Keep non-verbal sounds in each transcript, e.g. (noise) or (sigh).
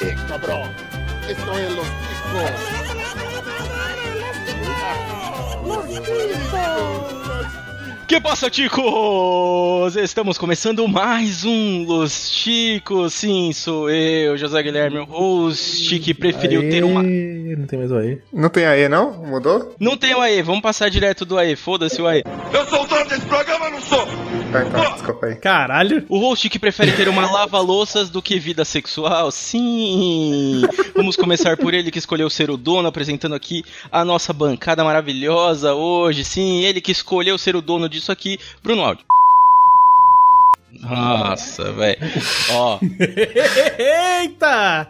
Cabrón. Esto es los Que passa, ticos? Estamos começando mais um Los Ticos. Sim, sou eu, José Guilherme, o host que preferiu ter uma. Não tem mais o aí. Não tem AE, não? Mudou? Não tem o AE, vamos passar direto do AE. Foda-se o AE. Eu sou o não Tá, então, desculpa aí. Caralho. O host que prefere ter uma lava-louças do que vida sexual? Sim! Vamos começar por ele que escolheu ser o dono, apresentando aqui a nossa bancada maravilhosa hoje. Sim, ele que escolheu ser o dono disso aqui, Bruno Aldi. Nossa, velho. Ó, (laughs) Eita!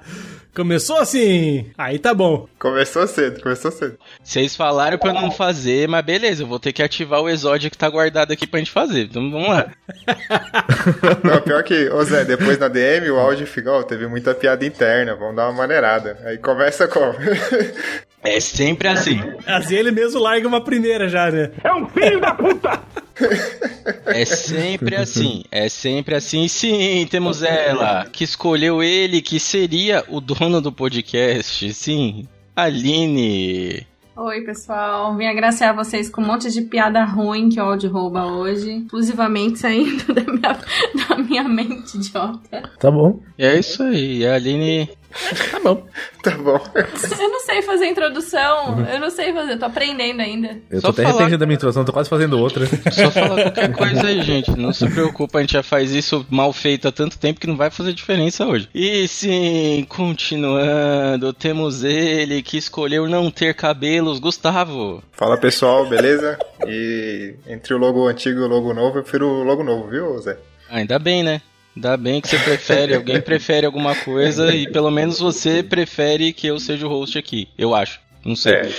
Começou assim. Aí tá bom. Começou cedo, começou cedo. vocês falaram pra eu não fazer, mas beleza, eu vou ter que ativar o exódio que tá guardado aqui pra gente fazer. Então vamos lá. (laughs) Não, pior que, ô Zé, depois na DM o áudio fica, ó, teve muita piada interna, vamos dar uma maneirada. Aí começa como? (laughs) É sempre assim. Assim ele mesmo larga uma primeira já, né? (laughs) É sempre assim. É sempre assim. Sim, temos ela, que escolheu ele, que seria o dono do podcast. Sim, Aline. Oi, pessoal. Vim agraciar vocês com um monte de piada ruim que o áudio rouba hoje. Exclusivamente saindo (laughs) da minha, da minha mente idiota. Tá bom. E é isso aí. A Aline Tá bom. (laughs) tá bom. Eu não sei fazer introdução. Eu não sei fazer. Tô aprendendo ainda. Eu Só tô até falar. arrependido da minha introdução, tô quase fazendo outra. Só fala qualquer coisa aí, gente. Não se preocupa, a gente já faz isso mal feito há tanto tempo que não vai fazer diferença hoje. E sim, continuando, temos ele que escolheu não ter cabelos, Gustavo. Fala pessoal, beleza? E entre o logo antigo e o logo novo, eu prefiro o logo novo, viu, Zé? Ainda bem, né? Ainda bem que você prefere, alguém prefere alguma coisa e pelo menos você prefere que eu seja o host aqui, eu acho. Não sei. É.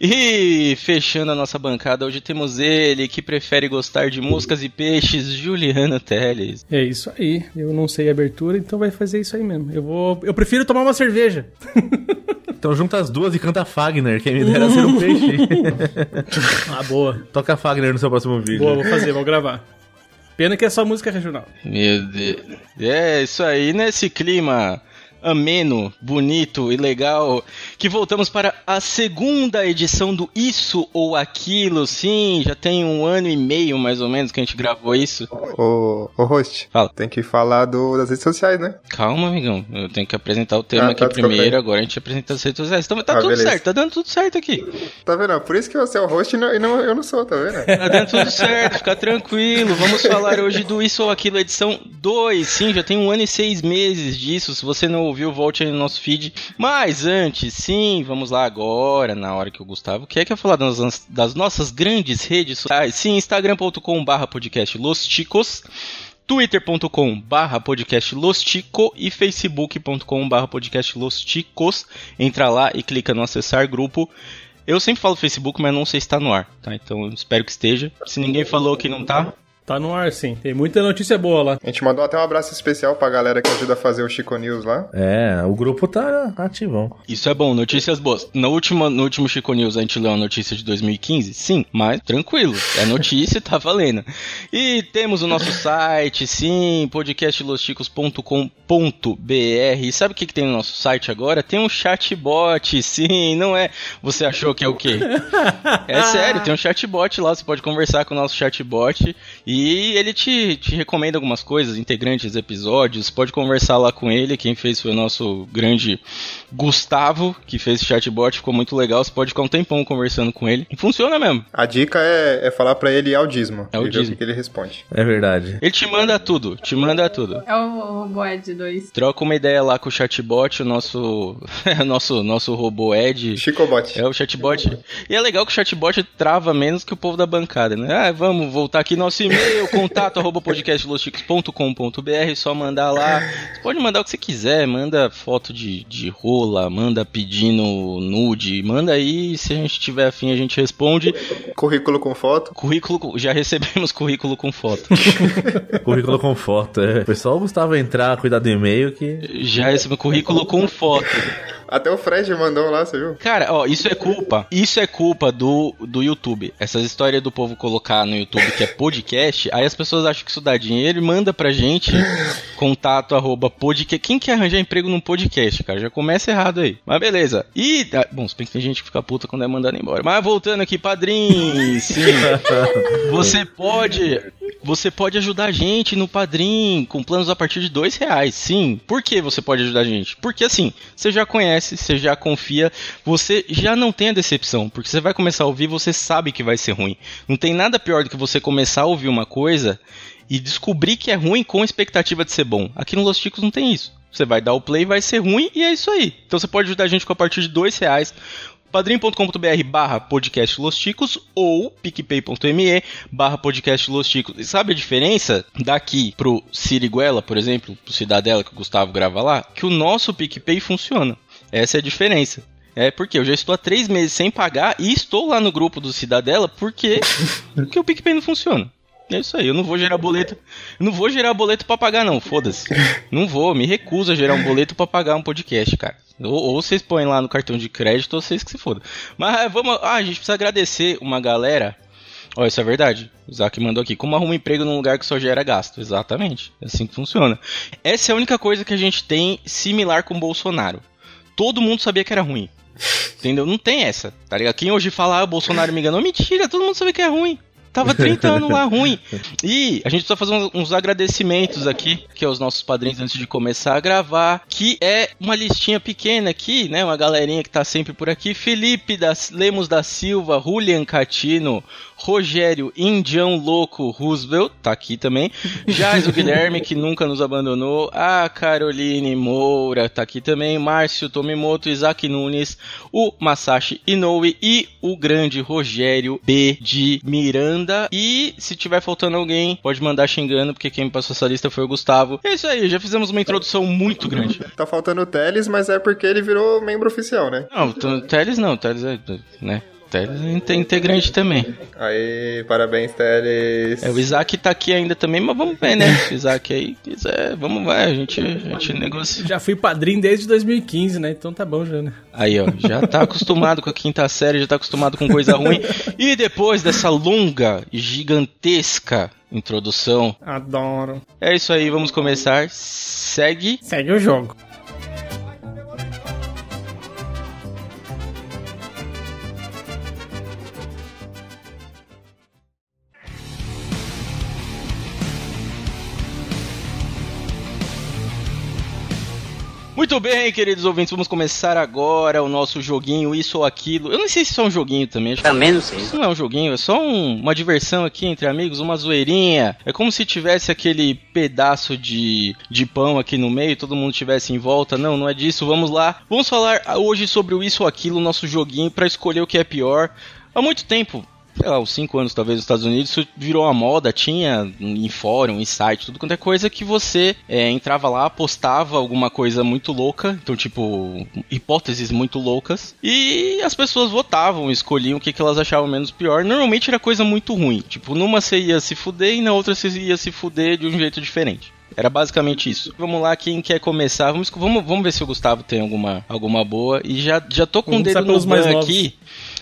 E fechando a nossa bancada, hoje temos ele que prefere gostar de moscas e peixes, Juliano Teles. É isso aí. Eu não sei abertura, então vai fazer isso aí mesmo. Eu vou. Eu prefiro tomar uma cerveja. (laughs) Então junta as duas e canta Fagner, quem me dera ser um peixe. (laughs) Ah, boa. Toca Fagner no seu próximo vídeo. Boa, vou fazer, vou gravar. Pena que é só música regional. Meu Deus. É isso aí, nesse clima ameno, bonito e legal, que voltamos para a segunda edição do Isso ou Aquilo. Sim, já tem um ano e meio mais ou menos que a gente gravou isso. Ô, ô host, Fala. tem que falar do, das redes sociais, né? Calma, amigão. Eu tenho que apresentar o tema Ah, aqui tá, desculpa primeiro, aí. agora a gente apresenta as redes sociais. Então tá Ah, tudo beleza. certo, tá dando tudo certo aqui. Tá vendo? Por isso que você é o host e, não, e não- eu não sou, tá vendo? Tá dando tudo certo, fica tranquilo. Vamos falar hoje do Isso ou Aquilo, edição 2. Sim, já tem um ano e seis meses disso. Se você não ouviu, volte aí no nosso feed. Mas antes, sim, vamos lá agora, na hora que o Gustavo quer que eu falar das, das nossas grandes redes sociais. Sim, instagram.com.br podcast Los twitter.com barra podcast Lostico e facebook.com barra podcast Losticos. Entra lá e clica no acessar grupo. Eu sempre falo Facebook, mas não sei se tá no ar, tá? Então eu espero que esteja. Se ninguém falou que não tá, Tá no ar, sim. Tem muita notícia boa lá. A gente mandou até um abraço especial pra galera que ajuda a fazer o Chico News lá. É, o grupo tá ativão. isso é bom, notícias boas. No último, no último Chico News a gente leu a notícia de 2015? Sim, mas tranquilo, é notícia, tá valendo. E temos o nosso site, sim, podcastlosticos.com.br. E sabe o que, que tem no nosso site agora? Tem um chatbot, sim, não é? Você achou que é o quê? É sério, tem um chatbot lá, você pode conversar com o nosso chatbot e ele te, te recomenda algumas coisas, integrantes episódios, pode conversar lá com ele, quem fez foi o nosso grande Gustavo, que fez esse chatbot, ficou muito legal, você pode ficar um tempão conversando com ele. E funciona mesmo. A dica é, é falar pra ele audismo. É E audismo. o que, que ele responde. É verdade. Ele te manda tudo, te manda tudo. É o robô Ed 2. Troca uma ideia lá com o chatbot, o nosso, (laughs) nosso, nosso robô Ed. Chicobot. É o chatbot. E é legal que o chatbot trava menos que o povo da bancada, né? Ah, vamos voltar aqui nosso e-mail, contato arroba podcastlosticos.com.br, só mandar lá. Você pode mandar o que você quiser, manda foto de, de rola, manda pedindo nude, manda aí, se a gente tiver afim a gente responde. Currículo com foto. Currículo, com- já recebemos (laughs) currículo com foto. Currículo com foto, é. O pessoal Gustavo entrar, cuidar do e-mail que. Já recebemos currículo com foto. Até o Fred mandou lá, você viu? Cara, ó, isso é culpa. Isso é culpa do, do YouTube. Essas histórias do povo colocar no YouTube que é podcast, aí as pessoas acham que isso dá dinheiro e manda pra gente (laughs) contato arroba podcast. Quem quer arranjar emprego num podcast, cara? Já começa errado aí. Mas beleza. E, ah, bom, se bem que tem gente que fica puta quando é mandado embora. Mas voltando aqui, padrinho, sim. (laughs) Você pode você pode ajudar a gente no Padrim com planos a partir de dois reais. Sim. Por que você pode ajudar a gente? Porque assim, você já conhece, você já confia, você já não tem a decepção. Porque você vai começar a ouvir, você sabe que vai ser ruim. Não tem nada pior do que você começar a ouvir uma coisa e descobrir que é ruim com expectativa de ser bom. Aqui no Los Ticos não tem isso. Você vai dar o play, vai ser ruim e é isso aí. Então você pode ajudar a gente com a partir de dois reais padrim.com.br barra podcast Los Ticos ou picpay.me barra podcast Los Ticos. E sabe a diferença daqui pro Siriguela, por exemplo, pro Cidadela que o Gustavo grava lá? Que o nosso PicPay funciona. Essa é a diferença. É porque eu já estou há três meses sem pagar e estou lá no grupo do Cidadela porque, (laughs) porque o PicPay não funciona. É isso aí, eu não vou gerar boleto. Não vou gerar boleto pra pagar, não, foda-se. Não vou, me recuso a gerar um boleto pra pagar um podcast, cara. Ou, ou vocês põem lá no cartão de crédito, ou vocês que se fodam. Mas vamos. Ah, a gente precisa agradecer uma galera. Ó, isso é verdade. O Zac mandou aqui. Como arruma um emprego num lugar que só gera gasto? Exatamente. É assim que funciona. Essa é a única coisa que a gente tem similar com o Bolsonaro. Todo mundo sabia que era ruim. Entendeu? Não tem essa, tá ligado? Quem hoje fala, ah, o Bolsonaro me enganou, mentira, todo mundo sabia que é ruim. Tava 30 anos lá ruim. E a gente precisa fazer uns, agradecimentos aqui, que é os nossos padrinhos antes de começar a gravar, que é uma listinha pequena aqui, né? Uma galerinha que tá sempre por aqui. Felipe das, Lemos da Silva, Julian Catino, Rogério Indião Louco Roosevelt, tá aqui também. Jais o (laughs) Guilherme, que nunca nos abandonou. A Caroline Moura, tá aqui também. Márcio Tomimoto, Isaac Nunes, o Masashi Inoue e o grande Rogério B. de Miranda. E se tiver faltando alguém, pode mandar xingando, porque quem me passou essa lista foi o Gustavo. É isso aí, já fizemos uma introdução muito grande. (laughs) Tá faltando o Teles, mas é porque ele virou membro oficial, né? Não, o Teles não, o Teles é, né? Teles é integrante também. Aí, parabéns, Teles. É, o Isaac tá aqui ainda também, mas vamos ver, né? (laughs) O Isaac aí quiser, vamos vai, a gente, a gente negocia. Já fui padrinho desde 2015, né? Então tá bom já, né? Aí, ó, já tá acostumado com a quinta série, já tá acostumado com coisa ruim. E depois dessa longa, gigantesca introdução. Adoro. É isso aí, vamos começar. Segue. Segue o jogo. Muito bem, queridos ouvintes, vamos começar agora o nosso joguinho Isso ou Aquilo. Eu não sei se isso é um joguinho também. Também não sei. Isso não é um joguinho, é só um, uma diversão aqui entre amigos, uma zoeirinha. É como se tivesse aquele pedaço de, de pão aqui no meio, todo mundo tivesse em volta. Não, não é disso. Vamos lá. Vamos falar hoje sobre o Isso ou Aquilo, nosso joguinho, para escolher o que é pior. Há muito tempo, sei lá, uns 5 anos talvez nos Estados Unidos, isso virou uma moda, tinha em fórum, em site, tudo quanto é coisa que você é, entrava lá, postava alguma coisa muito louca, então tipo, hipóteses muito loucas, e as pessoas votavam, escolhiam o que, que elas achavam menos pior. Normalmente era coisa muito ruim, tipo, numa você ia se fuder e na outra você ia se fuder de um jeito diferente. Era basicamente isso. Vamos lá, quem quer começar? Vamos, vamos, vamos ver se o Gustavo tem alguma, alguma boa. E já, já tô com o dedo no ban aqui.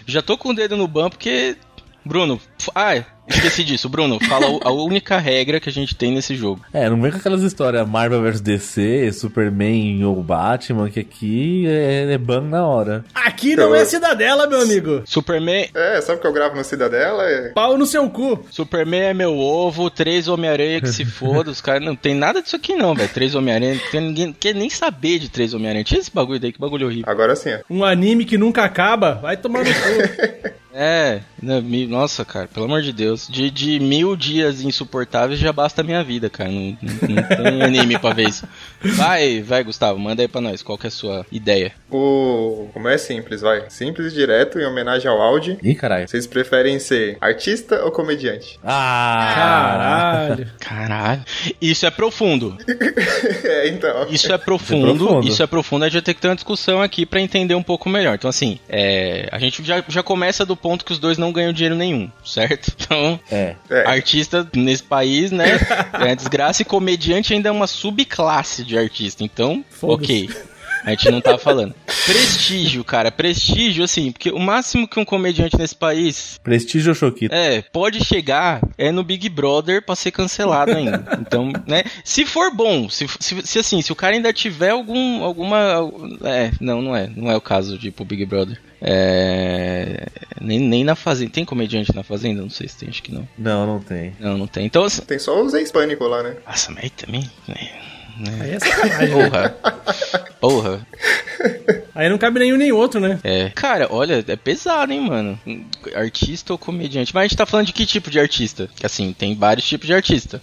Já tô com o dedo no ban porque Bruno, ah, esqueci disso. Bruno, fala a única regra que a gente tem nesse jogo. É, não vem com aquelas histórias Marvel vs DC, Superman ou Batman, que aqui é, é ban na hora. Aqui não é Cidadela, meu amigo. Superman. É, sabe que eu gravo no Cidadela? É... Pau no seu cu. Superman é meu ovo, três Homem-Aranha que se foda. Os caras não tem nada disso aqui, não, velho. Três Homem-Aranha. Ninguém quer nem saber de três Homem-Aranha. Tira esse bagulho daí, que bagulho horrível. Agora sim. É. Um anime que nunca acaba, vai tomar no cu. (laughs) É, nossa, cara, pelo amor de Deus. De, de mil dias insuportáveis já basta a minha vida, cara. Não, não, não tem anime pra ver isso. Vai, vai, Gustavo, manda aí pra nós. Qual que é a sua ideia? O. Como é simples, vai. Simples e direto, em homenagem ao Audi. Ih, caralho. Vocês preferem ser artista ou comediante? Ah, caralho. Caralho. Isso é profundo. (laughs) é, então. Isso é profundo. Isso é profundo. Isso é profundo. A gente vai ter que ter uma discussão aqui pra entender um pouco melhor. Então, assim, é, a gente já, já começa do ponto que os dois não ganham dinheiro nenhum, certo? (laughs) Então, é. artista nesse país, né? (laughs) É desgraça e comediante ainda é uma subclasse de artista. Então, ok. A gente não tá falando. Prestígio, cara, prestígio, assim, porque o máximo que um comediante nesse país Prestígio ou Choquito? é, pode chegar é no Big Brother pra ser cancelado ainda. Então, né? Se for bom, se, se, se, assim, se o cara ainda tiver algum, alguma. É, não, não é. Não é o caso de ir pro Big Brother. É. Nem, nem na Fazenda. Tem comediante na Fazenda? Não sei se tem, acho que não. Não, não tem. Não, não tem. Então, assim. Tem só os ex-pânico lá, né? Nossa, mas aí também. né, Aí é sacanagem. né? Porra. Porra. Aí não cabe nenhum nem outro, né? É. Cara, olha, é pesado, hein, mano. Artista ou comediante? Mas a gente tá falando de que tipo de artista? Que assim, tem vários tipos de artista.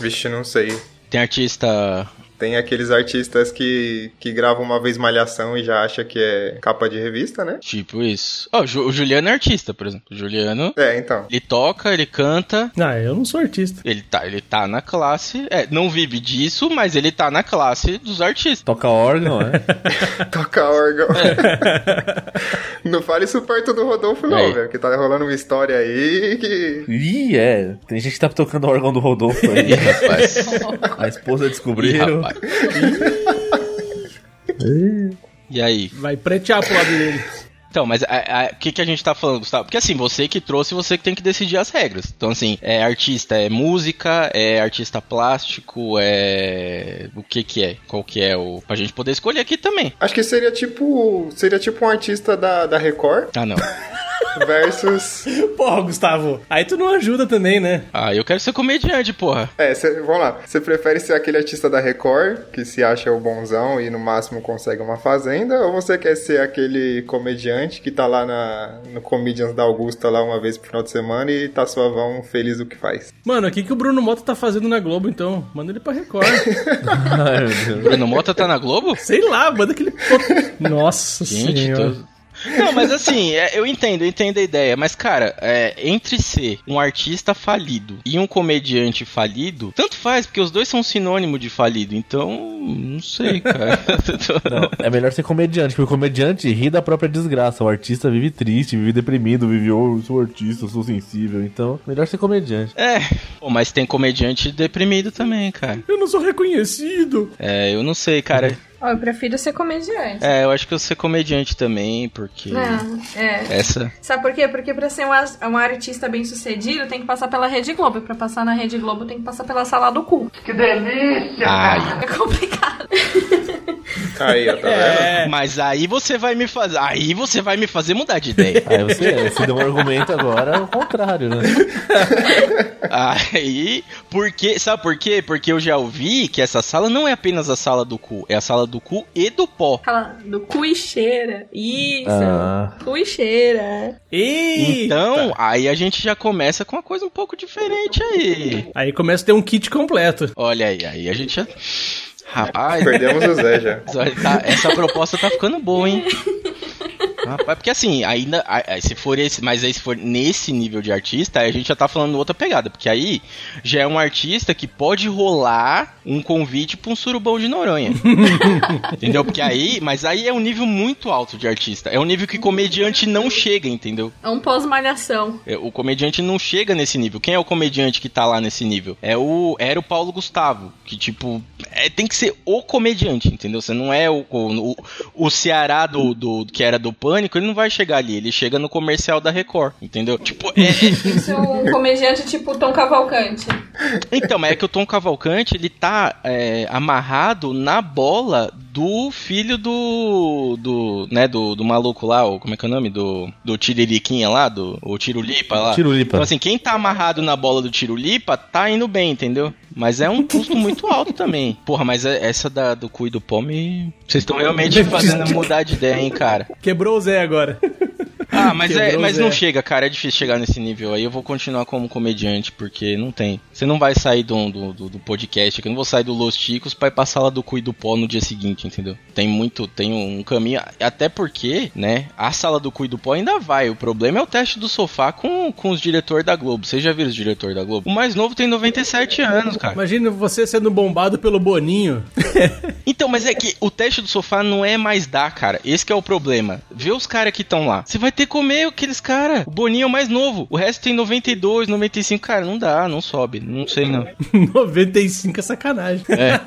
Vixe, não sei. Tem artista. Tem aqueles artistas que, que gravam uma vez malhação e já acha que é capa de revista, né? Tipo isso. Ó, o Ju- o Juliano é artista, por exemplo. O Juliano. É, então. Ele toca, ele canta, Ah, eu não sou artista. ele tá, ele tá na classe. É, não vive disso, mas ele tá na classe dos artistas. Toca órgão, é? (laughs) Toca órgão. (laughs) não fale isso perto do Rodolfo, não, É. velho. Que tá rolando uma história aí que. Ih, é. Tem gente que tá tocando o órgão do Rodolfo aí. Rapaz. A esposa Ih, descobriu. Rapaz. E aí? Vai pretear pro lado dele. Então, mas o que, que a gente tá falando, Gustavo? Porque assim, você que trouxe, você que tem que decidir as regras. Então, assim, é artista, é música, é artista plástico, é. O que que é? Qual que é o. Pra gente poder escolher aqui também. Acho que seria tipo. Seria tipo um artista da, da Record Ah, não. (laughs) versus. Porra, Gustavo. Aí tu não ajuda também, né? Ah, eu quero ser comediante, porra. É, cê, vamos lá. Você prefere ser aquele artista da Record, que se acha o bonzão e no máximo consegue uma fazenda, ou você quer ser aquele comediante que tá lá na, no Comedians da Augusta lá uma vez pro final de semana e tá suavão, feliz do que faz? Mano, o que, que o Bruno Mota tá fazendo na Globo, então? Manda ele pra Record. Ai. (laughs) Bruno Mota tá na Globo? Sei lá, manda aquele... (laughs) Nossa Gente, senhora. tô... Não, mas assim, é, eu entendo, eu entendo a ideia. Mas, cara, é, entre ser um artista falido e um comediante falido, tanto faz, porque os dois são sinônimo de falido. Então, não sei, cara. (laughs) Não, é melhor ser comediante, porque o comediante ri da própria desgraça. O artista vive triste, vive deprimido, vive, oh, eu sou artista, eu sou sensível. Então, melhor ser comediante. é, pô, mas tem comediante deprimido também, cara. Eu não sou reconhecido. É, eu não sei, cara. (laughs) Ó, eu prefiro ser comediante. É, eu acho que eu ser comediante também, porque. Não, é. Essa. Sabe por quê? Porque pra ser um, um artista bem sucedido, tem que passar pela Rede Globo. E pra passar na Rede Globo, tem que passar pela sala do cu. Ai. (laughs) É complicado. Aí, ó, tá vendo? É. Mas aí você vai me fazer. Aí você vai me fazer mudar de ideia. Aí você, você deu um argumento agora, é o contrário, né? (laughs) Aí, porque, sabe por quê? Porque eu já ouvi que essa sala não é apenas a sala do cu, é a sala do cu e do pó. Fala do cu e cheira. Isso. Ah. Cu e cheira. Eita. Então, aí a gente já começa com uma coisa um pouco diferente aí. Aí começa a ter um kit completo. Olha aí, aí a gente já. Rapaz, Perdemos o Zé já. tá- essa proposta tá ficando boa, hein? (laughs) Rapaz, porque assim, ainda. Se for esse, mas aí se for nesse nível de artista, aí a gente já tá falando outra pegada. Porque aí já é um artista que pode rolar um convite pra um surubão de Noronha. (laughs) entendeu? Porque aí. Mas aí é um nível muito alto de artista. É um nível que comediante não chega, entendeu? É um pós-malhação. É, O comediante não chega nesse nível. Quem é o comediante que tá lá nesse nível? É o era o Paulo Gustavo, que tipo, é, tem que ser o comediante, entendeu? Você não é o o, o Ceará do, do que era do Pânico, ele não vai chegar ali, ele chega no comercial da Record, entendeu? Tipo, é, (laughs) Isso é um comediante tipo Tom Cavalcante. então, mas é que o Tom Cavalcante, ele tá é, amarrado na bola do filho do. do. né, do, do maluco lá, o, como é que é o nome? Do. do Tiririquinha lá, do. o Tirulipa lá. Tirulipa. Então, assim, quem tá amarrado na bola do Tirulipa tá indo bem, entendeu? Mas é um custo muito (laughs) alto também. Porra, mas é- essa da, do cu e do pó me. Vocês estão realmente fazendo mudar de ideia, hein, cara? Quebrou o Zé agora. Ah, (laughs) mas, é, Quebrou mas não chega, cara. É difícil chegar nesse nível aí. Eu vou continuar como comediante, porque não tem. Você não vai sair do, do, do- podcast aqui. Eu não vou sair do Los Ticos pra ir pra sala do cu e do pó no dia seguinte, entendeu? Tem muito, tem um caminho. Até porque, né, a sala do cu e do pó ainda vai. O problema é o teste do sofá com, com os diretores da Globo. Vocês já viram os diretores da Globo? O mais novo tem 97 anos, cara. Imagina você sendo bombado pelo Boninho. (laughs) Então, mas é que o teste do sofá não é mais dar, cara. Esse que é o problema. Vê os caras que estão lá. Você vai ter que comer aqueles caras. O Boninho é o mais novo. O resto tem 92, 95. Cara, não dá, não sobe. Não sei não. (laughs) 95 é sacanagem. É.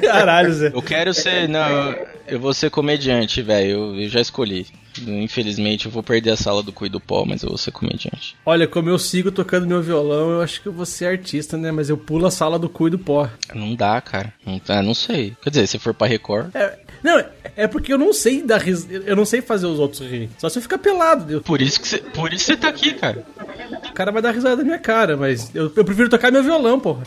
(laughs) Caralho, Zé. Eu quero ser. Não, eu vou ser comediante, velho. Eu, eu já escolhi. Infelizmente eu vou perder a sala do Cuido Pó, mas eu vou ser comediante. Olha, como eu sigo tocando meu violão, eu acho que eu vou ser artista, né? Mas eu pulo a sala do cu e do pó. Não dá, cara. Não, ah, não sei. Quer dizer, se for pra Record. É, não, é porque eu não sei dar ris... Eu não sei fazer os outros rirem. Só se eu ficar pelado. Deus. Por isso que você, por isso você tá aqui, cara. O cara vai dar risada na minha cara, mas eu, eu prefiro tocar meu violão, porra.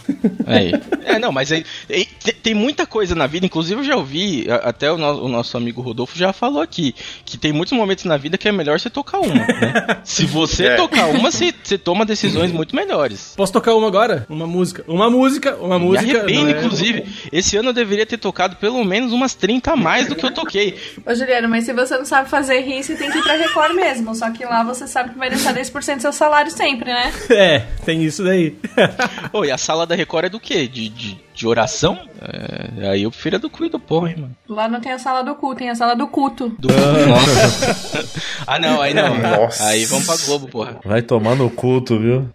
Aí. (laughs) É, não, mas aí, aí, tem, muita coisa na vida, inclusive eu já ouvi, até o, no- o nosso amigo Rodolfo já falou aqui, que tem muitos momentos na vida que é melhor você tocar uma, né? (laughs) Se você É. tocar uma, você, você toma decisões muito melhores. Posso tocar uma agora? Uma música. Uma música, uma Me música. arrependo, é- inclusive. Esse ano eu deveria ter tocado pelo menos umas 30 a mais do que eu toquei. Ô, Juliano, mas se você não sabe fazer rir, você tem que ir pra Record mesmo. Só que lá você sabe que vai deixar 10% do seu salário sempre, né? (laughs) É, tem isso daí. (laughs) Ô, e a sala da Record é do quê? De, de, de oração? É, aí eu prefiro a do cu e do pó, hein, mano. Lá não tem a sala do cu, tem a sala do culto. Do... Nossa. ah, não, aí não. Nossa. Aí vamos pra Globo, porra. Vai tomar no culto, viu?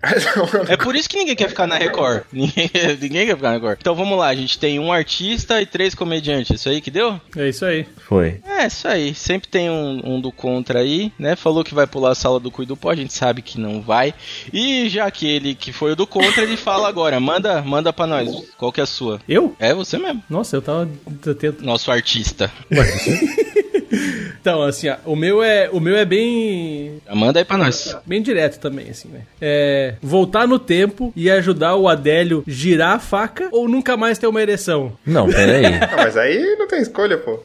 É por isso que ninguém quer ficar na Record. (laughs) Ninguém, ninguém quer ficar na Record. Então vamos lá, a gente tem um artista e três comediantes. Isso aí que deu? É isso aí. Foi. É, isso aí. Sempre tem um, um do contra aí, né? Falou que vai pular a sala do cu e do pó, a gente sabe que não vai. E já que ele que foi o do contra, ele fala agora. Manda, manda pra nós. Qual que é a sua? Eu? É você mesmo. Nossa, eu tava tentando. Nosso artista. Então, assim, ó, o meu é, o meu é bem Manda aí pra nós. bem direto também, assim, né? É voltar no tempo e ajudar o Adélio girar a faca ou nunca mais ter uma ereção. Não, pera aí. Ah, mas aí não tem escolha, pô.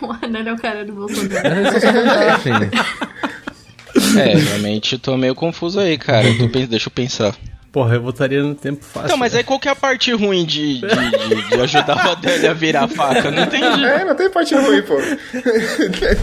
O Adélio é o cara do Bolsonaro. É. É, (laughs) realmente eu tô meio confuso aí, cara. Eu tô pens- Deixa eu pensar. Porra, eu voltaria no tempo fácil. Então, mas né? aí qual que é a parte ruim de, de, de- de ajudar o Adélio a virar a faca? Não entendi. É, não tem parte ruim, pô.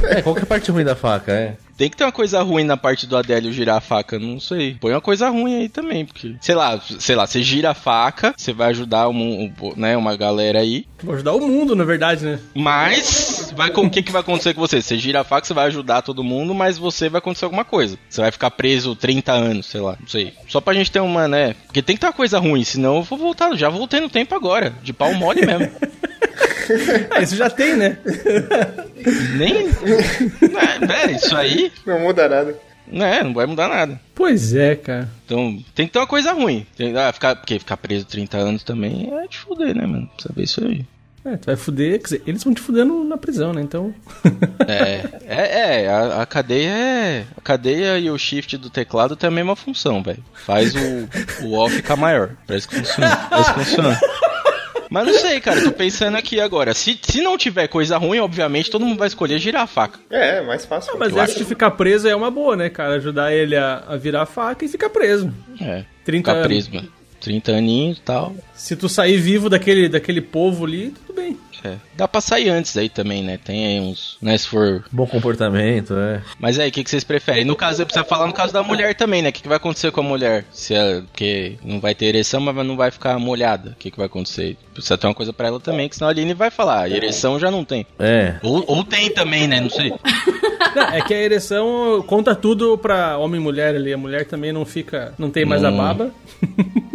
É, qual que é a parte ruim da faca, é? Tem que ter uma coisa ruim na parte do Adélio girar a faca, não sei. Põe uma coisa ruim aí também, porque. Sei lá, sei lá, você gira a faca, você vai ajudar um, né, uma galera aí. Vou ajudar o mundo, na verdade, né? Mas vai com o que, que vai acontecer com você? Você gira a faca, você vai ajudar todo mundo, mas você vai acontecer alguma coisa. Você vai ficar preso 30 anos, sei lá, não sei. Só pra gente ter uma, né? Porque tem que ter uma coisa ruim, senão eu vou voltar. Já voltei no tempo agora, de pau mole mesmo. (laughs) Ah, (laughs) isso já tem, né? (laughs) Nem. É, é, isso aí, Não muda nada. né? Não vai mudar nada. Pois é, cara. Então, tem que ter uma coisa ruim. Tem, ah, ficar, porque ficar preso 30 anos também é de fuder, né, mano? Saber isso aí. É, tu vai fuder, quer dizer, eles vão te fudendo na prisão, né? Então. (laughs) É, é, é a, a cadeia é. A cadeia e o shift do teclado tem a mesma função, velho. Faz o, o off ficar maior. Parece que funciona. Parece que funciona. Mas não sei, cara, tô pensando aqui agora. Se, se não tiver coisa ruim, obviamente todo mundo vai escolher girar a faca. É, é mais fácil. pô. Mas Eu essa acho- de ficar preso é uma boa, né, cara? Ajudar ele a, a virar a faca e ficar preso. É. 30 Ficar anos. preso, mano. 30 aninhos e tal. Se tu sair vivo daquele, daquele povo ali. É. Dá pra sair antes aí também, né? Tem aí uns. Né, se for Bom comportamento, é. Mas aí, o que, que vocês preferem? No caso, eu preciso falar no caso da mulher também, né? O que, que vai acontecer com a mulher? Se ela, porque não vai ter ereção, mas não vai ficar molhada. O que, que vai acontecer? Precisa ter uma coisa pra ela também, que senão a Aline vai falar. Ereção já não tem. É. Ou, ou tem também, né? Não sei. (laughs) Não, é que a ereção conta tudo pra homem e mulher ali. A mulher também não fica. Não tem mais a Hum. baba.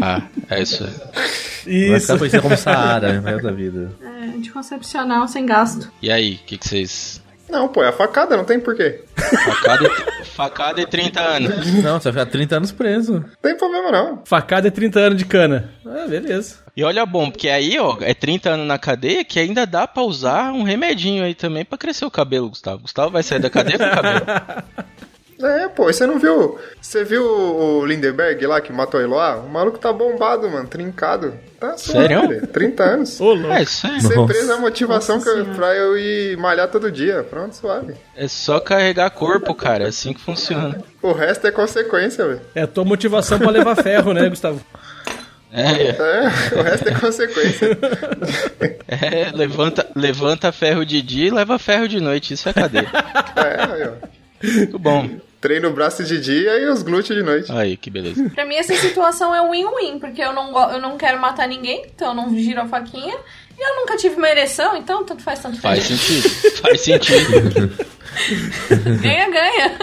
Ah, é isso. (laughs) aí. Vai Isso. ficar como Saara, (laughs) né? da vida. É, anticoncepcional sem gasto. E aí, o que, que vocês. Não, pô, é a facada, não tem porquê. Facada e, facada e 30 anos. Não, você vai ficar 30 anos preso. Não tem problema, não. Facada é 30 anos de cana. Ah, beleza. E olha bom, porque aí, ó, é 30 anos na cadeia que ainda dá pra usar um remedinho aí também pra crescer o cabelo, Gustavo. Gustavo vai sair da cadeia com o cabelo. (laughs) É, pô, e você não viu. Você viu o Lindenberg lá que matou a Eloá? O maluco tá bombado, mano, trincado. Tá suave, Sério? velho, 30 anos. Ô, louco. É, isso aí. Ser preso é a motivação Nossa que eu, pra eu ir malhar todo dia. Pronto, suave. É só carregar corpo, cara. É assim que funciona. O resto é consequência, velho. É a tua motivação pra levar ferro, né, Gustavo? É, É, o resto é consequência. (laughs) é levanta, levanta ferro de dia e leva ferro de noite. Isso é cadeia. É, aí, ó. Muito bom. Treino o braço de dia e os glúteos de noite. Aí, que beleza. Pra mim, essa situação é win-win, porque eu não, eu não quero matar ninguém, então eu não giro a faquinha. E eu nunca tive uma ereção, então tanto faz, tanto Faz faz. sentido. Faz sentido. (laughs) Ganha, ganha.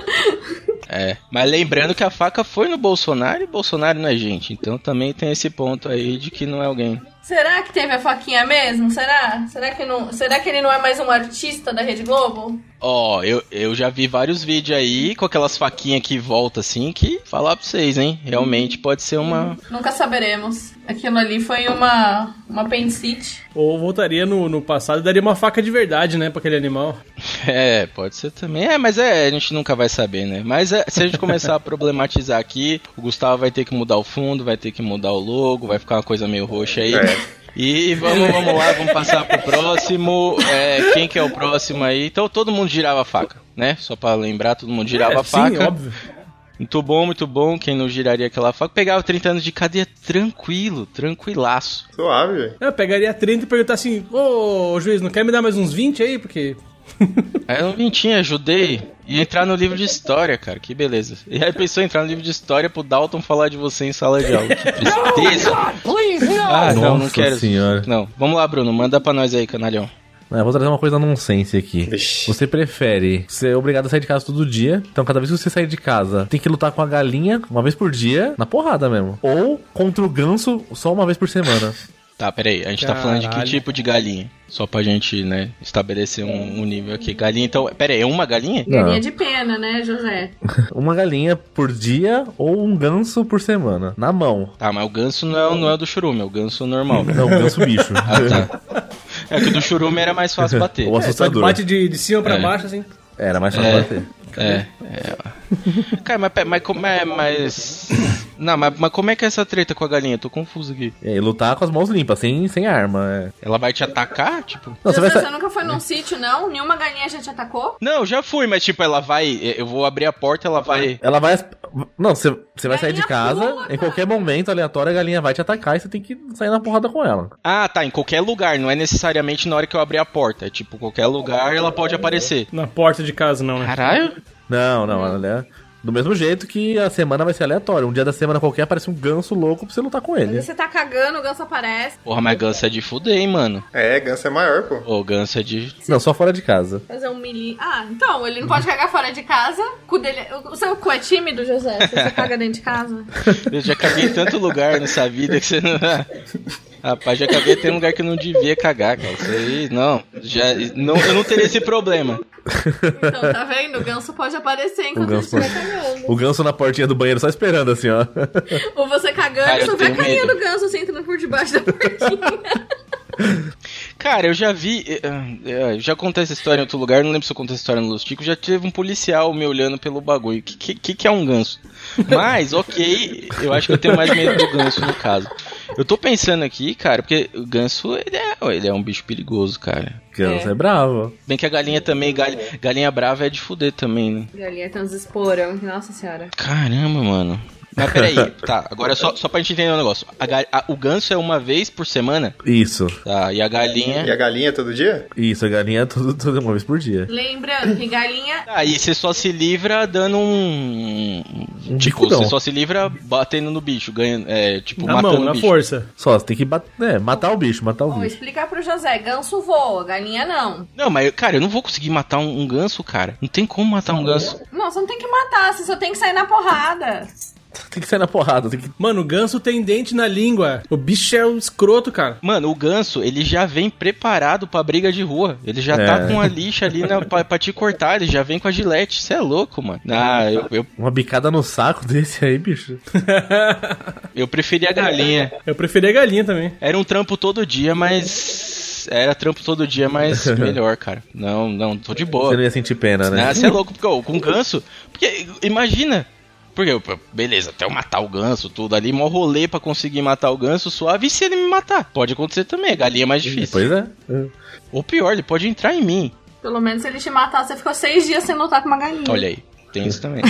É. Mas lembrando que a faca foi no Bolsonaro e Bolsonaro não é gente. Então também tem esse ponto aí de que não é alguém. Será que teve a faquinha mesmo? Será? Será que, não, será que ele não é mais um artista da Rede Globo? Ó, eu, eu já vi vários vídeos aí com aquelas faquinhas que volta assim, que falar pra vocês, hein? Realmente pode ser uma. Nunca saberemos. Aquilo ali foi uma, uma apendicite. Ou voltaria no, no passado e daria uma faca de verdade, né, pra aquele animal. (laughs) É, pode ser também. É, mas é, a gente nunca vai saber, né? Mas é, se a gente começar a problematizar aqui, o Gustavo vai ter que mudar o fundo, vai ter que mudar o logo, vai ficar uma coisa meio roxa aí. É. E vamos, vamos lá, vamos passar pro próximo. É, quem que é o próximo aí? Então todo mundo girava a faca, né? Só pra lembrar, todo mundo girava É, a faca. Sim, óbvio. Muito bom, muito bom. Quem não giraria aquela faca pegava 30 anos de cadeia tranquilo, tranquilaço. Suave, velho. Eu pegaria 30 e perguntar assim, ô juiz, não quer me dar mais uns 20 aí? Porque. (laughs) Aí eu não tinha, ajudei. E entrar no livro de história, cara, que beleza. E aí pensou em entrar no livro de história pro Dalton falar de você em sala de aula. Que (laughs) tristeza. Ah, não, não Nossa quero. senhora. Não, vamos lá, Bruno, manda pra nós aí, canalhão. É, eu vou trazer uma coisa nonsense aqui. Você prefere ser obrigado a sair de casa todo dia, então cada vez que você sair de casa, tem que lutar com a galinha uma vez por dia, na porrada mesmo. Ou contra o ganso só uma vez por semana. (laughs) Tá, peraí, a gente tá falando de que Caralho. tipo de galinha? Só pra gente, né, estabelecer um, um nível aqui. Galinha, então, peraí, é uma galinha? Galinha Não. de pena, né, José? (laughs) Uma galinha por dia ou um ganso por semana. Na mão. Tá, mas o ganso não é, o- não é o do churume, é o ganso normal. Não, ganso bicho. (laughs) Ah, tá. É que o do churume era mais fácil bater. (laughs) Que assustador. bate de, de cima pra É. baixo, assim. Era mais fácil É. bater. É, é. Cara, mas, mas como é. Mas. Não, mas, mas como é que é essa treta com a galinha? Tô confuso aqui. E aí, lutar com as mãos limpas, sem, sem arma. É. Ela vai te atacar? Tipo. Não, você vai você nunca foi num sítio, não? Nenhuma galinha já te atacou? Não, já fui, mas tipo, ela vai. Eu vou abrir a porta, ela vai. Ela vai. Não, você, você vai sair de casa, pula, em qualquer momento aleatório a galinha vai te atacar e você tem que sair na porrada com ela. Ah, tá, em qualquer lugar, não é necessariamente na hora que eu abrir a porta. É tipo, qualquer lugar ela pode aparecer. Na porta de casa, não, né? Caralho? Não, não, ela é. Do mesmo jeito que a semana vai ser aleatória. Um dia da semana qualquer aparece um ganso louco pra você lutar com ele. Você tá cagando, o ganso aparece. Porra, mas ganso é de fuder, hein, mano. É, ganso é maior, pô. Ô, ganso é de. Não, só fora de casa. Fazer um mili. Ah, então, ele não pode cagar fora de casa. O cu dele. O seu cu é tímido, José? Você caga dentro de casa? (laughs) Eu já caguei em tanto lugar nessa vida que você não. (laughs) Rapaz, já caguei até em lugar que eu não devia cagar, cara. Isso aí, não. Já, não eu não teria esse problema. Então, tá vendo? O ganso pode aparecer enquanto ele ganso- estiver cagando. O ganso na portinha do banheiro só esperando assim, ó. Ou você cagando Cara, e eu só vê a carinha medo. do ganso assim entrando por debaixo da portinha. (laughs) Cara, eu já vi. eh, eh, Já contei essa história em outro lugar, não lembro se eu contei essa história no Los Ticos. Já teve um policial me olhando pelo bagulho. O que, que, que que é um ganso? Mas, ok, eu acho que eu tenho mais medo do ganso no caso. Eu tô pensando aqui, cara, porque o ganso ele é, ele é um bicho perigoso, cara. Ganso é, É. bravo. Bem que a galinha também, gal- galinha brava é de fuder também, né? Galinha tem uns esporão. Nossa senhora. Caramba, mano. Mas peraí, tá, agora só, só pra gente entender um negócio. A ga- a- o ganso é uma vez por semana? Isso. Tá, e a galinha. E a galinha todo dia? Isso, a galinha é tudo, tudo uma vez por dia. Lembrando que galinha. Aí (laughs) você só se livra dando um. Um tipo, você só se livra batendo no bicho, ganhando. É, tipo, Na matando mão, o na bicho. força. Só, você tem que bat... é, matar o bicho, matar o Vou bicho. explicar pro José. Ganso voa, galinha não. Não, mas, cara, eu não vou conseguir matar um, um ganso, cara. Não tem como matar um ganso. Não, você não tem que matar, você só tem que sair na porrada. Tem que sair na porrada, tem que... Mano, o ganso tem dente na língua. O bicho é um escroto, cara. Mano, o ganso, ele já vem preparado pra briga de rua. Ele já tá É. com a lixa ali na, pra, pra te cortar, ele já vem com a gilete. Você é louco, mano. Ah, eu, eu, Uma bicada no saco desse aí, bicho. (laughs) eu preferi a galinha. Eu preferi a galinha também. Era um trampo todo dia, mas. Era trampo todo dia, mas (laughs) melhor, cara. Não, não, tô de boa. Você não ia sentir pena, né? Você é louco, porque ó, com ganso. Porque, imagina. Porque, pô, beleza, até eu matar o ganso, tudo ali, mó rolê pra conseguir matar o ganso suave e se ele me matar. Pode acontecer também, a galinha é mais difícil. Pois é. Ou pior, ele pode entrar em mim. Pelo menos se ele te matar, você ficou seis dias sem lutar com uma galinha. Olha aí, tem isso também.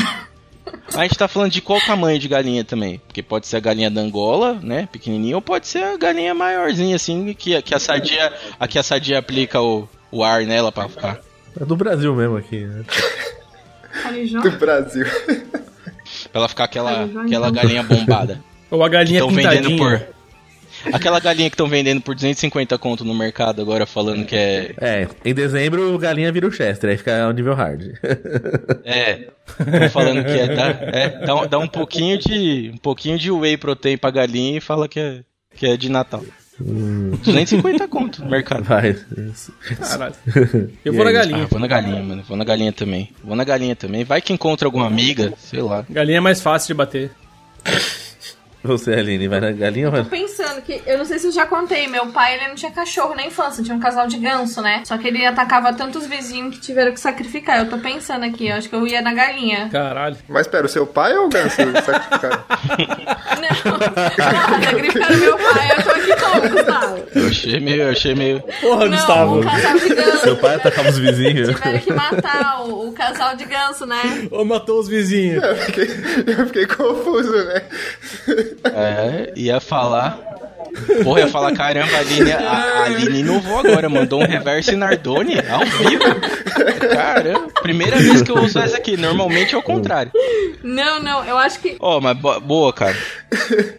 A gente tá falando de qual tamanho de galinha também. Porque pode ser a galinha da Angola, né? Pequenininha, ou pode ser a galinha maiorzinha, assim, que, que a sadia. A que a sadia aplica o, o ar nela pra ficar. É do Brasil mesmo aqui. né? Do Brasil. Pra ela ficar aquela, Ai, vai aquela não. galinha bombada. (laughs) Ou a galinha Estão vendendo por. Aquela galinha que estão vendendo por 250 conto no mercado agora falando que é. É, em dezembro o galinha vira o Chester, aí fica ao nível hard. (laughs) É. Tão falando que é. Dá, é, dá, um- dá um pouquinho de. Um pouquinho de whey protein pra galinha e fala que é, que é de Natal. 250 conto no mercado. Vai. Caralho. E (laughs) Eu vou na aí? Ah, galinha. vou na galinha, mano. Vou na galinha também. Vou na galinha também. Vai que encontra alguma amiga, sei lá. Galinha é mais fácil de bater. Você, Aline, vai na galinha ou vai? Tô pensando que, eu não sei se eu já contei, meu pai ele não tinha cachorro na infância, tinha um casal de ganso, né? Só que ele atacava tantos vizinhos que tiveram que sacrificar. Eu tô pensando aqui, eu acho que eu ia na galinha. Caralho. Mas pera, o seu pai ou o ganso sacrificado? (laughs) Não, ah, sacrificaram meu pai, eu tô aqui como, Gustavo? Eu achei meio, eu achei meio. Porra, Não, Gustavo. o casal de ganso. Seu pai atacava os vizinhos. Tiveram que matar o, o casal de ganso, né? Ou matou os vizinhos. Eu fiquei, eu fiquei confuso, né? É, ia falar. Porra, ia falar, caramba, a Aline, a, Aline inovou agora, mandou um reverse Nardone ao vivo. Caramba, primeira vez que eu uso essa aqui, normalmente é o contrário. Não, não, eu acho que. Ó, mas bo- boa, cara.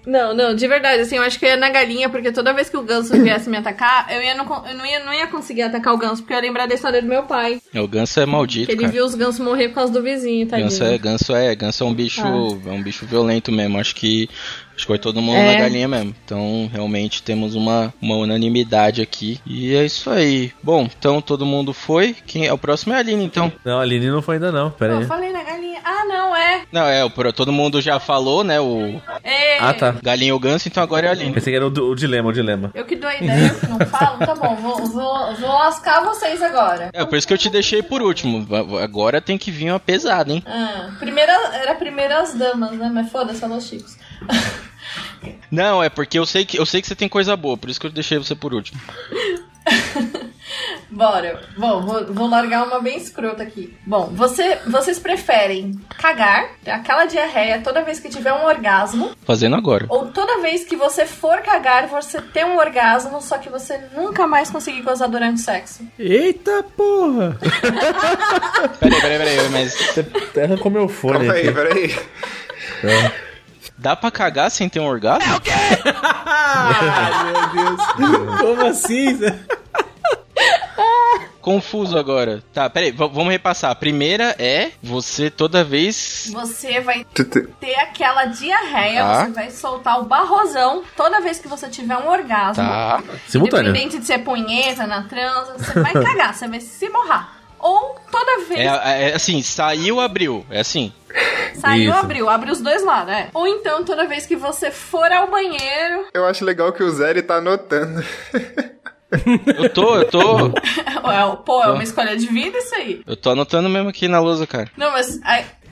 Não, não, de verdade, assim, eu acho que eu ia na galinha, porque toda vez que o ganso viesse me atacar, eu, ia não, eu não, ia, não ia conseguir atacar o ganso, porque eu ia lembrar da história do meu pai. O ganso é Que maldito, ele cara. viu os gansos morrer por causa do vizinho, tadinho. Ganso é, ganso é, ganso é um bicho, Ah. é um bicho violento mesmo. Acho que acho que foi todo mundo É. na galinha mesmo. Então, realmente temos uma, uma unanimidade aqui. E é isso aí. Bom, então todo mundo foi. Quem é o próximo é a Aline, então. Não, a Aline não foi ainda não. Pera aí. eu falei na galinha. Ah, não, é. Não, é, o todo mundo já falou, né, o É. Ah, tá. galinha e o ganso, então agora é a Aline. Pensei que era o, o dilema, o dilema. Eu que dou a ideia, eu que não falo. Tá bom, vou, vou, vou lascar vocês agora. É, por isso que eu te deixei por último. Agora tem que vir uma pesada, hein? Ah, primeira, era primeiro as damas, né? Mas foda-se, falou Chicos. Não, é porque eu sei que eu sei que você tem coisa boa, por isso que eu deixei você por último. (laughs) Bora. Bom, vou, vou largar uma bem escrota aqui. Bom, você, vocês preferem cagar, aquela diarreia toda vez que tiver um orgasmo, Fazendo agora. ou toda vez que você for cagar, você ter um orgasmo, só que você nunca mais conseguir gozar durante o sexo? Eita porra. (laughs) Peraí, peraí, peraí, mas Você até arrancou meu fone Calma aí, peraí. Dá pra cagar sem ter um orgasmo? (laughs) Ai, meu Deus. Como assim? (laughs) Confuso agora. Tá, peraí, vamos repassar. A primeira é você toda vez. Você vai ter aquela diarreia, Tá. você vai soltar o barrosão toda vez que você tiver um orgasmo. Tá. Simultâneo. Independente de ser punheta, na transa, você vai cagar, você vai se borrar. Ou toda vez É, é assim, saiu, abriu. É assim. saiu, Isso. abriu, abre os dois lados, é. Ou então toda vez que você for ao banheiro. Eu acho legal que o Zé ele tá anotando. Eu tô, eu tô. (laughs) É, pô, é uma escolha de vida isso aí. Eu tô anotando mesmo aqui na lousa, cara. Não, mas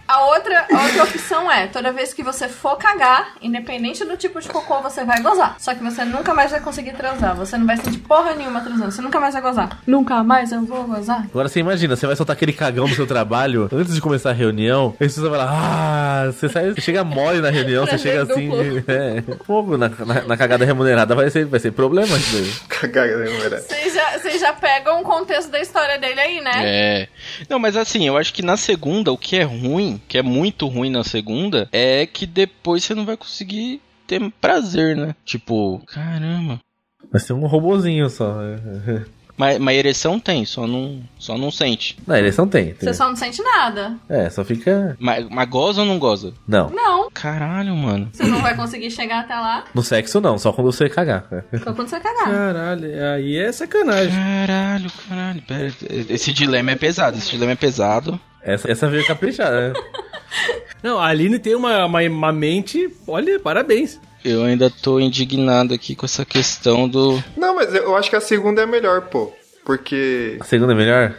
a, outra, a outra opção é, toda vez que você for cagar, independente do tipo de cocô, você vai gozar. Só que você nunca mais vai conseguir transar. Você não vai sentir porra nenhuma transando. Você nunca mais vai gozar. Nunca mais eu vou gozar. Agora você imagina, você vai soltar aquele cagão no seu trabalho antes de começar a reunião, aí você vai lá, ah, você sai, você chega mole na reunião, você chega assim, duplo. (laughs) é, fogo na, na, na cagada remunerada vai ser, vai ser problema isso daí. (laughs) Cagada, mulher? Vocês já, vocês já pegam o contexto da história dele aí, né? É. Não, mas assim, eu acho que na segunda, o que é ruim, que é muito ruim na segunda, é que depois você não vai conseguir ter prazer, né? Tipo, caramba. Vai ser um robozinho só. Mas, mas ereção tem, só não, só não sente. Na eleição tem. tem. Você só não sente nada. É, só fica. Mas, mas goza ou não goza? Não. Não, Caralho, mano. você não vai conseguir chegar até lá No sexo não, só quando você cagar. só quando você cagar. Caralho, aí é sacanagem. Caralho, caralho. Pera, esse dilema é pesado, esse dilema é pesado. Essa, essa veio caprichar, né? (laughs) Não, a Aline tem uma, uma, uma mente. Olha, parabéns. Eu ainda tô indignado aqui com essa questão do. Não, mas eu acho que a segunda é melhor, pô. Porque. A segunda é melhor?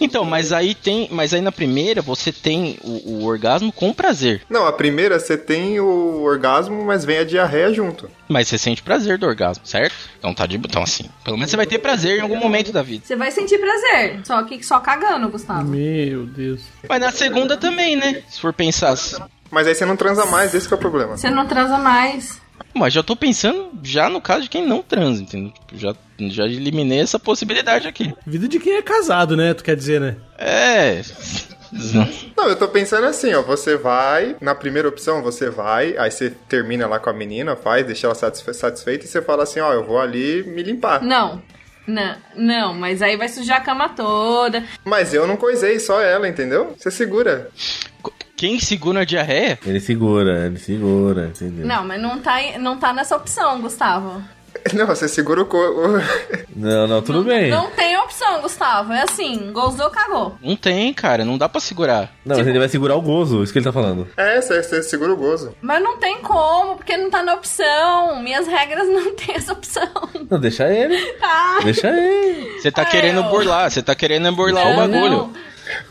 Então, mas aí tem. Mas aí na primeira você tem o, o orgasmo com prazer. Não, a primeira você tem o orgasmo, mas vem a diarreia junto. Mas você sente prazer do orgasmo, certo? Então tá de então assim. Pelo menos você vai ter prazer em algum momento da vida. Você vai sentir prazer. Só que só cagando, Gustavo. Meu Deus. Mas na segunda também, né? Se for pensar. Mas aí você não transa mais, esse que é o problema. Você não transa mais. Mas já tô pensando já no caso de quem não transa, entendeu? Tipo, já, já eliminei essa possibilidade aqui. Vida de quem é casado, né? Tu quer dizer, né? É. (laughs) Não, eu tô pensando assim, ó. Você vai, na primeira opção, você vai, aí você termina lá com a menina, faz, deixa ela satisfe satisfeita e você fala assim, ó, eu vou ali me limpar. Não. Não, não, mas aí vai sujar a cama toda. Mas eu não coisei, só ela, entendeu? Você segura. Quem segura a diarreia? Ele segura, ele segura, entendeu? Não, mas não tá, não tá nessa opção, Gustavo. (laughs) Não, você segura o corpo. Não, não, tudo bem. Não tem opção, Gustavo. É assim, gozou, cagou. Não tem, cara, não dá pra segurar. Não, mas ele vai segurar o gozo, isso que ele tá falando. É, você, você segura o gozo. Mas não tem como, porque não tá na opção. Minhas regras (laughs) não tem essa opção. Não, deixa ele. Ah, Deixa ele. Você tá Ai, querendo ó. burlar, você tá querendo burlar o não, bagulho. não.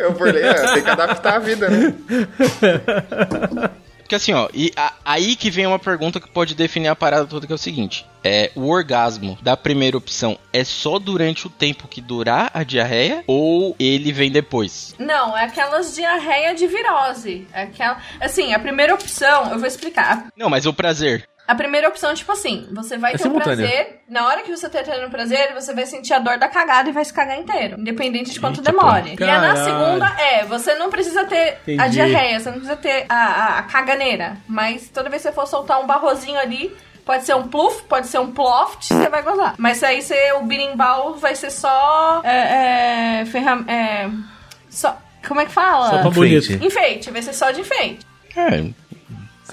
Eu falei, é, tem que adaptar a vida, né? (laughs) Porque assim, ó, e a- aí que vem uma pergunta que pode definir a parada toda, que é o seguinte: é o orgasmo da primeira opção é só durante o tempo que durar a diarreia ou ele vem depois? Não, é aquelas diarreia de virose. É aquela... Assim, a primeira opção, eu vou explicar. Não, mas o prazer. A primeira opção, tipo assim, você vai É ter um simultâneo. prazer. Na hora que você tá tendo prazer, você vai sentir a dor da cagada e vai se cagar inteiro. Independente de quanto Eita, demore. pô. E a na segunda é, você não precisa ter a Entendi. diarreia, você não precisa ter a, a, a caganeira. Mas toda vez que você for soltar um barrozinho ali, pode ser um pluf, pode ser um ploft, você vai gozar. Mas aí você, o birimbau vai ser só. É, é, ferram- é, só. Como é que fala? Só pra bonito. Enfeite. Enfeite, vai ser só de enfeite. É.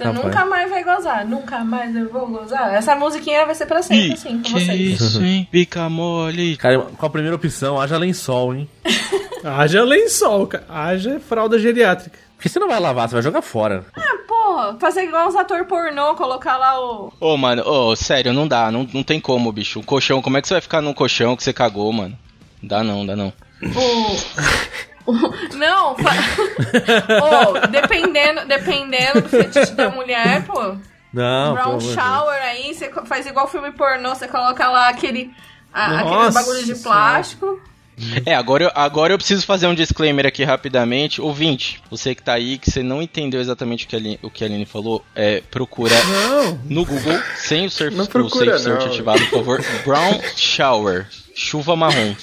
Você Rapaz. nunca mais vai gozar, nunca mais eu vou gozar. Essa musiquinha vai ser pra sempre, assim, com que vocês. isso, hein? (laughs) Pica mole. Cara, com a primeira opção, haja lençol, hein? (laughs) Haja lençol, cara. Haja fralda geriátrica. Porque você não vai lavar, você vai jogar fora. Ah, porra, fazer igual os atores pornô, colocar lá o. Ô, mano, ô, sério, não dá, não, não tem como, bicho. Um colchão, como é que você vai ficar num colchão que você cagou, mano? Dá não, dá não. o... (laughs) o- (laughs) Não, fa... (laughs) Ô, dependendo, dependendo do fetiche da mulher, pô. Não, brown shower aí, você faz igual filme pornô, você coloca lá aquele. a- aqueles Nossa bagulhos de plástico. É, agora eu, agora eu preciso fazer um disclaimer aqui rapidamente. Ouvinte, você que tá aí, que você não entendeu exatamente o que a Aline, o que a Aline falou, é, procura Não. no Google, sem o, surf, Não o procura, Safe Search ativado, por favor. Brown Shower, chuva marrom.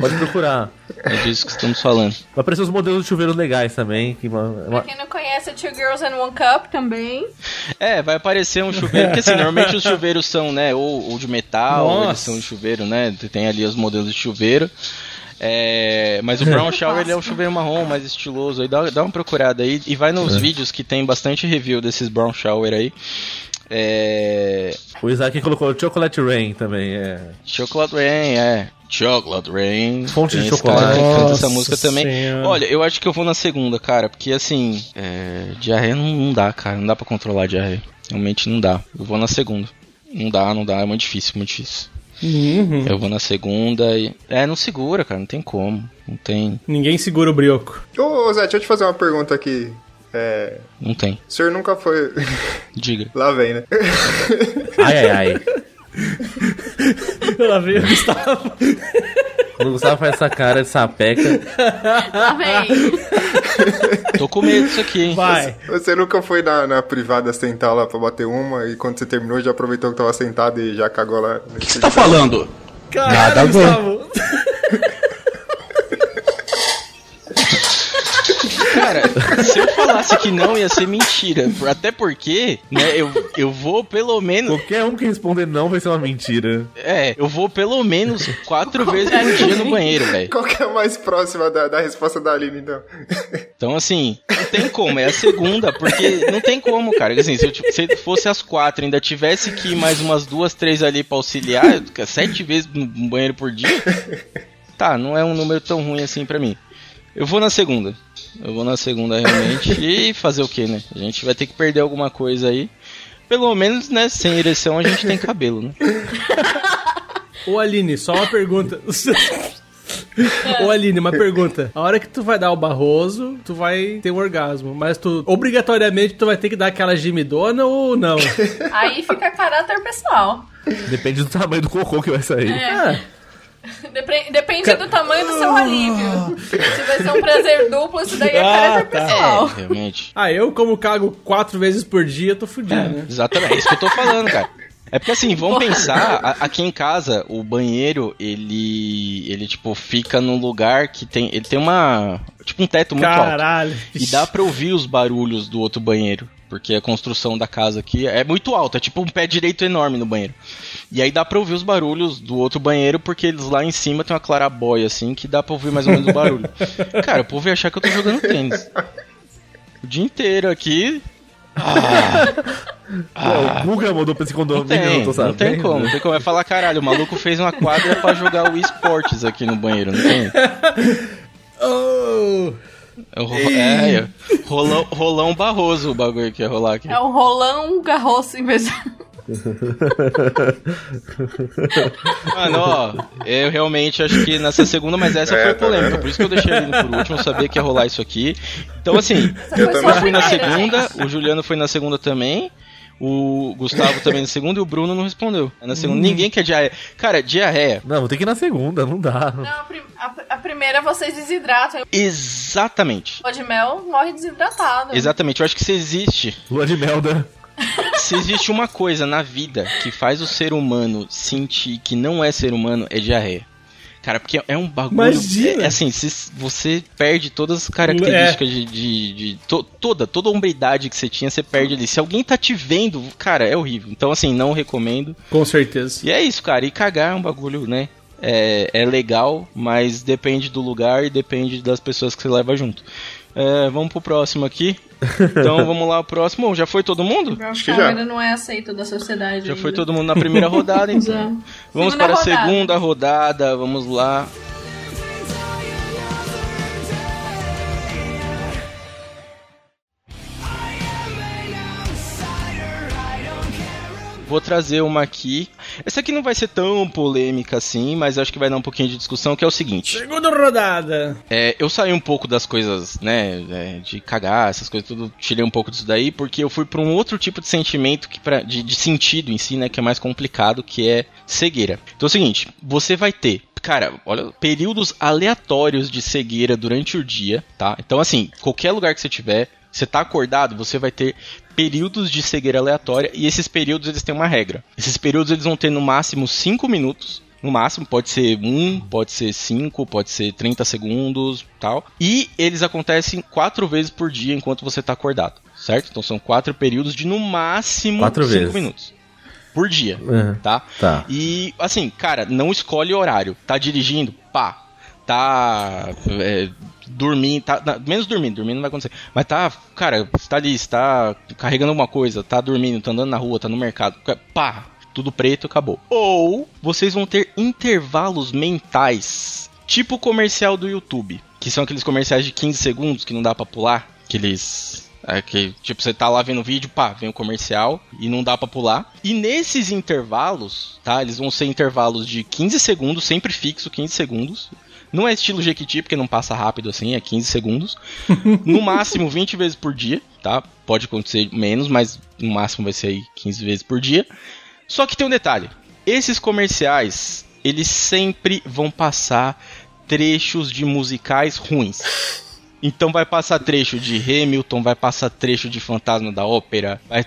Pode procurar. É disso que estamos falando. Vai aparecer os modelos de chuveiros legais também. Que uma, Pra uma- quem não conhece, é Two Girls and One Cup também. É, vai aparecer um chuveiro, porque assim, (laughs) normalmente os chuveiros são, né, ou, ou de metal, ou Nossa. eles são de chuveiro, né, tem ali os modelos de chuveiro. É, mas o Brown (laughs) Shower ele é um chuveiro marrom mais estiloso, aí dá, dá uma procurada aí e vai nos vídeos que tem bastante review desses Brown Shower aí. É, O Isaac colocou Chocolate Rain também. É. Chocolate Rain, é. Chocolate Rain. Fonte de chocolate. canta essa música também. Senhora. Olha, eu acho que eu vou na segunda, cara, porque assim, é, diarreia não, não dá, cara, não dá pra controlar a diarreia. Realmente não dá. Eu vou na segunda. Não dá, não dá, é muito difícil, muito difícil. Uhum. Eu vou na segunda e. É, não segura, cara, não tem como. Não tem. Ninguém segura o brioco. Ô, Zé, deixa eu te fazer uma pergunta aqui. É, Não tem. o senhor nunca foi. Diga. (laughs) Lá vem, né? Ai, ai, ai. Lá veio o Gustavo. Quando o Gustavo faz essa cara de sapeca. Lá vem. Tô com medo disso aqui, hein? Vai. Você nunca foi na, na privada sentar lá pra bater uma e quando você terminou já aproveitou que tava sentado e já cagou lá? O que você tá falando? Caralho, Nada. Gustavo. Cara, (laughs) se eu falasse que não ia ser mentira. Até porque, né, eu, eu vou pelo menos. Qualquer um que responder não vai ser uma mentira. É, eu vou pelo menos quatro vezes por dia no banheiro, velho. Qual que é a mais próxima da, da resposta da Aline, então? Então, assim, não tem como, é a segunda, porque não tem como, cara. Assim, se, eu, se fosse às quatro e ainda tivesse que ir mais umas duas, três ali pra auxiliar, sete vezes no banheiro por dia, tá, não é um número tão ruim assim pra mim. Eu vou na segunda. Eu vou na segunda realmente. E fazer o que, né? A gente vai ter que perder alguma coisa aí. Pelo menos, né, sem ereção a gente tem cabelo, né? Ô Aline, só uma pergunta. (laughs) Ô Aline, uma pergunta. A hora que tu vai dar o barroso, tu vai ter um orgasmo. Mas tu, obrigatoriamente, tu vai ter que dar aquela gemidona ou não? Aí fica caráter pessoal. Depende do tamanho do cocô que vai sair. É. Depre- Depende do tamanho do seu alívio. Se vai ser um prazer duplo, isso daí é Ah, caráter tá. pessoal. É, realmente. Ah, eu como cago quatro vezes por dia, tô fudido, né? Exatamente, é isso que eu tô falando, cara. É porque assim, vamos pensar, aqui em casa, o banheiro, ele. ele, tipo, fica num lugar que tem. Ele tem uma. Tipo um teto muito alto. Caralho. E dá pra ouvir os barulhos do outro banheiro. Porque a construção da casa aqui é muito alta, é tipo um pé direito enorme no banheiro. E aí dá pra ouvir os barulhos do outro banheiro, porque eles lá em cima tem uma clarabóia, assim, que dá pra ouvir mais ou menos o barulho. (laughs) Cara, o povo ia achar que eu tô jogando tênis. O dia inteiro aqui, (laughs) Pô, o Guga mudou pra esse Não condomínio, tem, eu não tô sabendo. não tem como, não tem como. É falar, caralho, o maluco fez uma quadra pra jogar o esportes aqui no banheiro, não tem? Oh! É, o é, é. rolão, rolão barroso o bagulho que ia rolar aqui. É o rolão garroço em vez de... (laughs) Mano, ó, eu realmente acho que nessa segunda, mas essa É, foi tá polêmica, por isso que eu deixei ele por último, eu sabia que ia rolar isso aqui. Então, assim, a eu fui na segunda, o Juliano foi na segunda também. O Gustavo também na segunda e o Bruno não respondeu. É na segunda. Ninguém quer diarreia. Cara, diarreia. Não, vou ter que ir na segunda, não dá. Não, a, prim- a- a primeira vocês desidratam. Exatamente. O de mel morre desidratado. Exatamente. Eu acho que se existe. Lua de mel, né? Se existe uma coisa na vida que faz o ser humano sentir que não é ser humano, é diarreia. Cara, porque é um bagulho. Imagina! É, assim, se você perde todas as características de. de, de- to- toda, toda a hombridade que você tinha, você perde ali. Se alguém tá te vendo, cara, é horrível. Então, assim, não recomendo. Com certeza. E é isso, cara. E cagar é um bagulho, né? É, é legal, mas depende do lugar e depende das pessoas que você leva junto. É, vamos pro próximo aqui. Então (laughs) vamos lá, o próximo. Já foi todo mundo? O que já. ainda não é aceito da sociedade. Já ainda. foi todo mundo na primeira rodada, então. (laughs) Já. Vamos Segunda para a segunda rodada, vamos lá. Vou trazer uma aqui. Essa aqui não vai ser tão polêmica assim, mas acho que vai dar um pouquinho de discussão, que é o seguinte. Segunda rodada. É, eu saí um pouco das coisas, né, é, de cagar, essas coisas tudo, tirei um pouco disso daí, porque eu fui pra um outro tipo de sentimento, que pra, de, de sentido em si, né, que é mais complicado, que é cegueira. Então é o seguinte, você vai ter, cara, olha, períodos aleatórios de cegueira durante o dia, tá? Então assim, qualquer lugar que você tiver, você tá acordado, você vai ter períodos de cegueira aleatória, e esses períodos eles têm uma regra. Esses períodos eles vão ter no máximo 5 minutos, no máximo, pode ser 1, pode ser 5, pode ser 30 segundos, tal. E eles acontecem quatro vezes por dia enquanto você tá acordado, certo? Então são quatro períodos de no máximo Quatro 5 vezes. minutos por dia, Uhum. tá? Tá. E assim, cara, não escolhe horário. Tá dirigindo? Pá. Tá é, dormindo, tá, na- menos dormindo, dormindo não vai acontecer. Mas tá, cara, você tá ali, você tá carregando alguma coisa, tá dormindo, tá andando na rua, tá no mercado, ca- pá, tudo preto, acabou. Ou vocês vão ter intervalos mentais, tipo comercial do YouTube, que são aqueles comerciais de 15 segundos que não dá pra pular, aqueles é que, tipo, você tá lá vendo o vídeo, pá, vem o comercial e não dá pra pular. E nesses intervalos, tá? Eles vão ser intervalos de 15 segundos, sempre fixo, 15 segundos. Não é estilo Jequiti, porque não passa rápido assim, é 15 segundos. (laughs) No máximo 20 vezes por dia, tá? Pode acontecer menos, mas no máximo vai ser aí 15 vezes por dia. Só que tem um detalhe: esses comerciais, eles sempre vão passar trechos de musicais ruins. Então vai passar trecho de Hamilton, vai passar trecho de Fantasma da Ópera, vai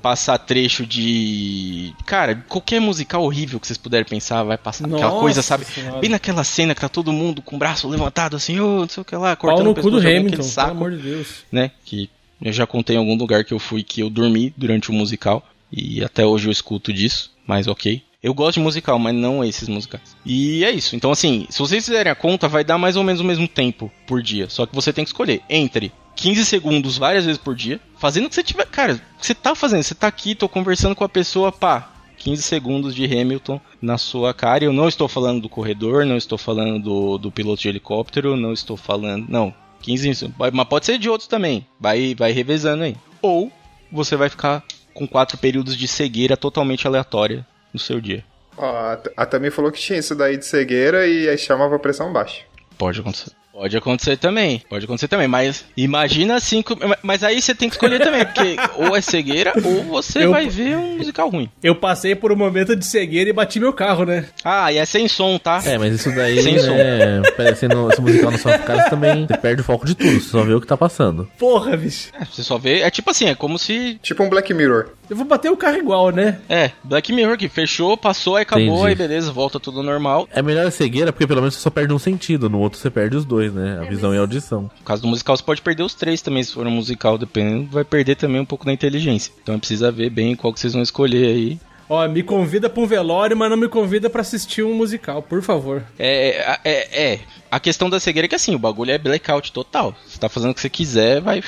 passar trecho de. Cara, qualquer musical horrível que vocês puderem pensar, vai passar aquela Nossa coisa, sabe? Senhora. Bem naquela cena que tá todo mundo com o braço levantado assim, ô, não sei o que lá, cortando o do pescoço alguém, Hamilton, aquele pelo saco amor de Deus. né? Que eu já contei em algum lugar que eu fui que eu dormi durante o musical. E até hoje eu escuto disso, mas ok. Eu gosto de musical, mas não esses musicais. E é isso. Então, assim, se vocês fizerem a conta, vai dar mais ou menos o mesmo tempo por dia. Só que você tem que escolher entre 15 segundos várias vezes por dia, fazendo o que você tiver. Cara, o que você tá fazendo? Você tá aqui, tô conversando com a pessoa, pá. 15 segundos de Hamilton na sua cara. Eu não estou falando do corredor, não estou falando do, do piloto de helicóptero, não estou falando. Não, 15 segundos. Mas pode ser de outros também. Vai, vai revezando aí. Ou você vai ficar com quatro períodos de cegueira totalmente aleatória no seu dia. Ó, a, a Tami falou que tinha isso daí de cegueira e aí chamava pressão baixa. Pode acontecer. Pode acontecer também, pode acontecer também, mas imagina assim, co- mas aí você tem que escolher também, porque (laughs) ou é cegueira ou você Eu- vai ver um musical ruim. Eu passei por um momento de cegueira e bati meu carro, né? Ah, e é sem som, tá? É, mas isso daí, Sem som. né, parecendo esse musical na sua cara, você também você perde o foco de tudo, você só vê o que tá passando. Porra, bicho. É, Você só vê, é tipo assim, é como se Tipo um Black Mirror. Eu vou bater o carro igual, né? É, Black Mirror que fechou, passou, aí acabou, Entendi. aí beleza, volta tudo normal. É melhor a cegueira, porque pelo menos você só perde um sentido, no outro você perde os dois, né? A visão e a audição. No caso do musical, você pode perder os três também, se for um musical, dependendo, vai perder também um pouco da inteligência. Então precisa ver bem qual que vocês vão escolher aí. Ó, me convida pra um velório, mas não me convida pra assistir um musical, por favor. É, é, é, a questão da cegueira é que assim, o bagulho é blackout total. Você tá fazendo o que você quiser, vai.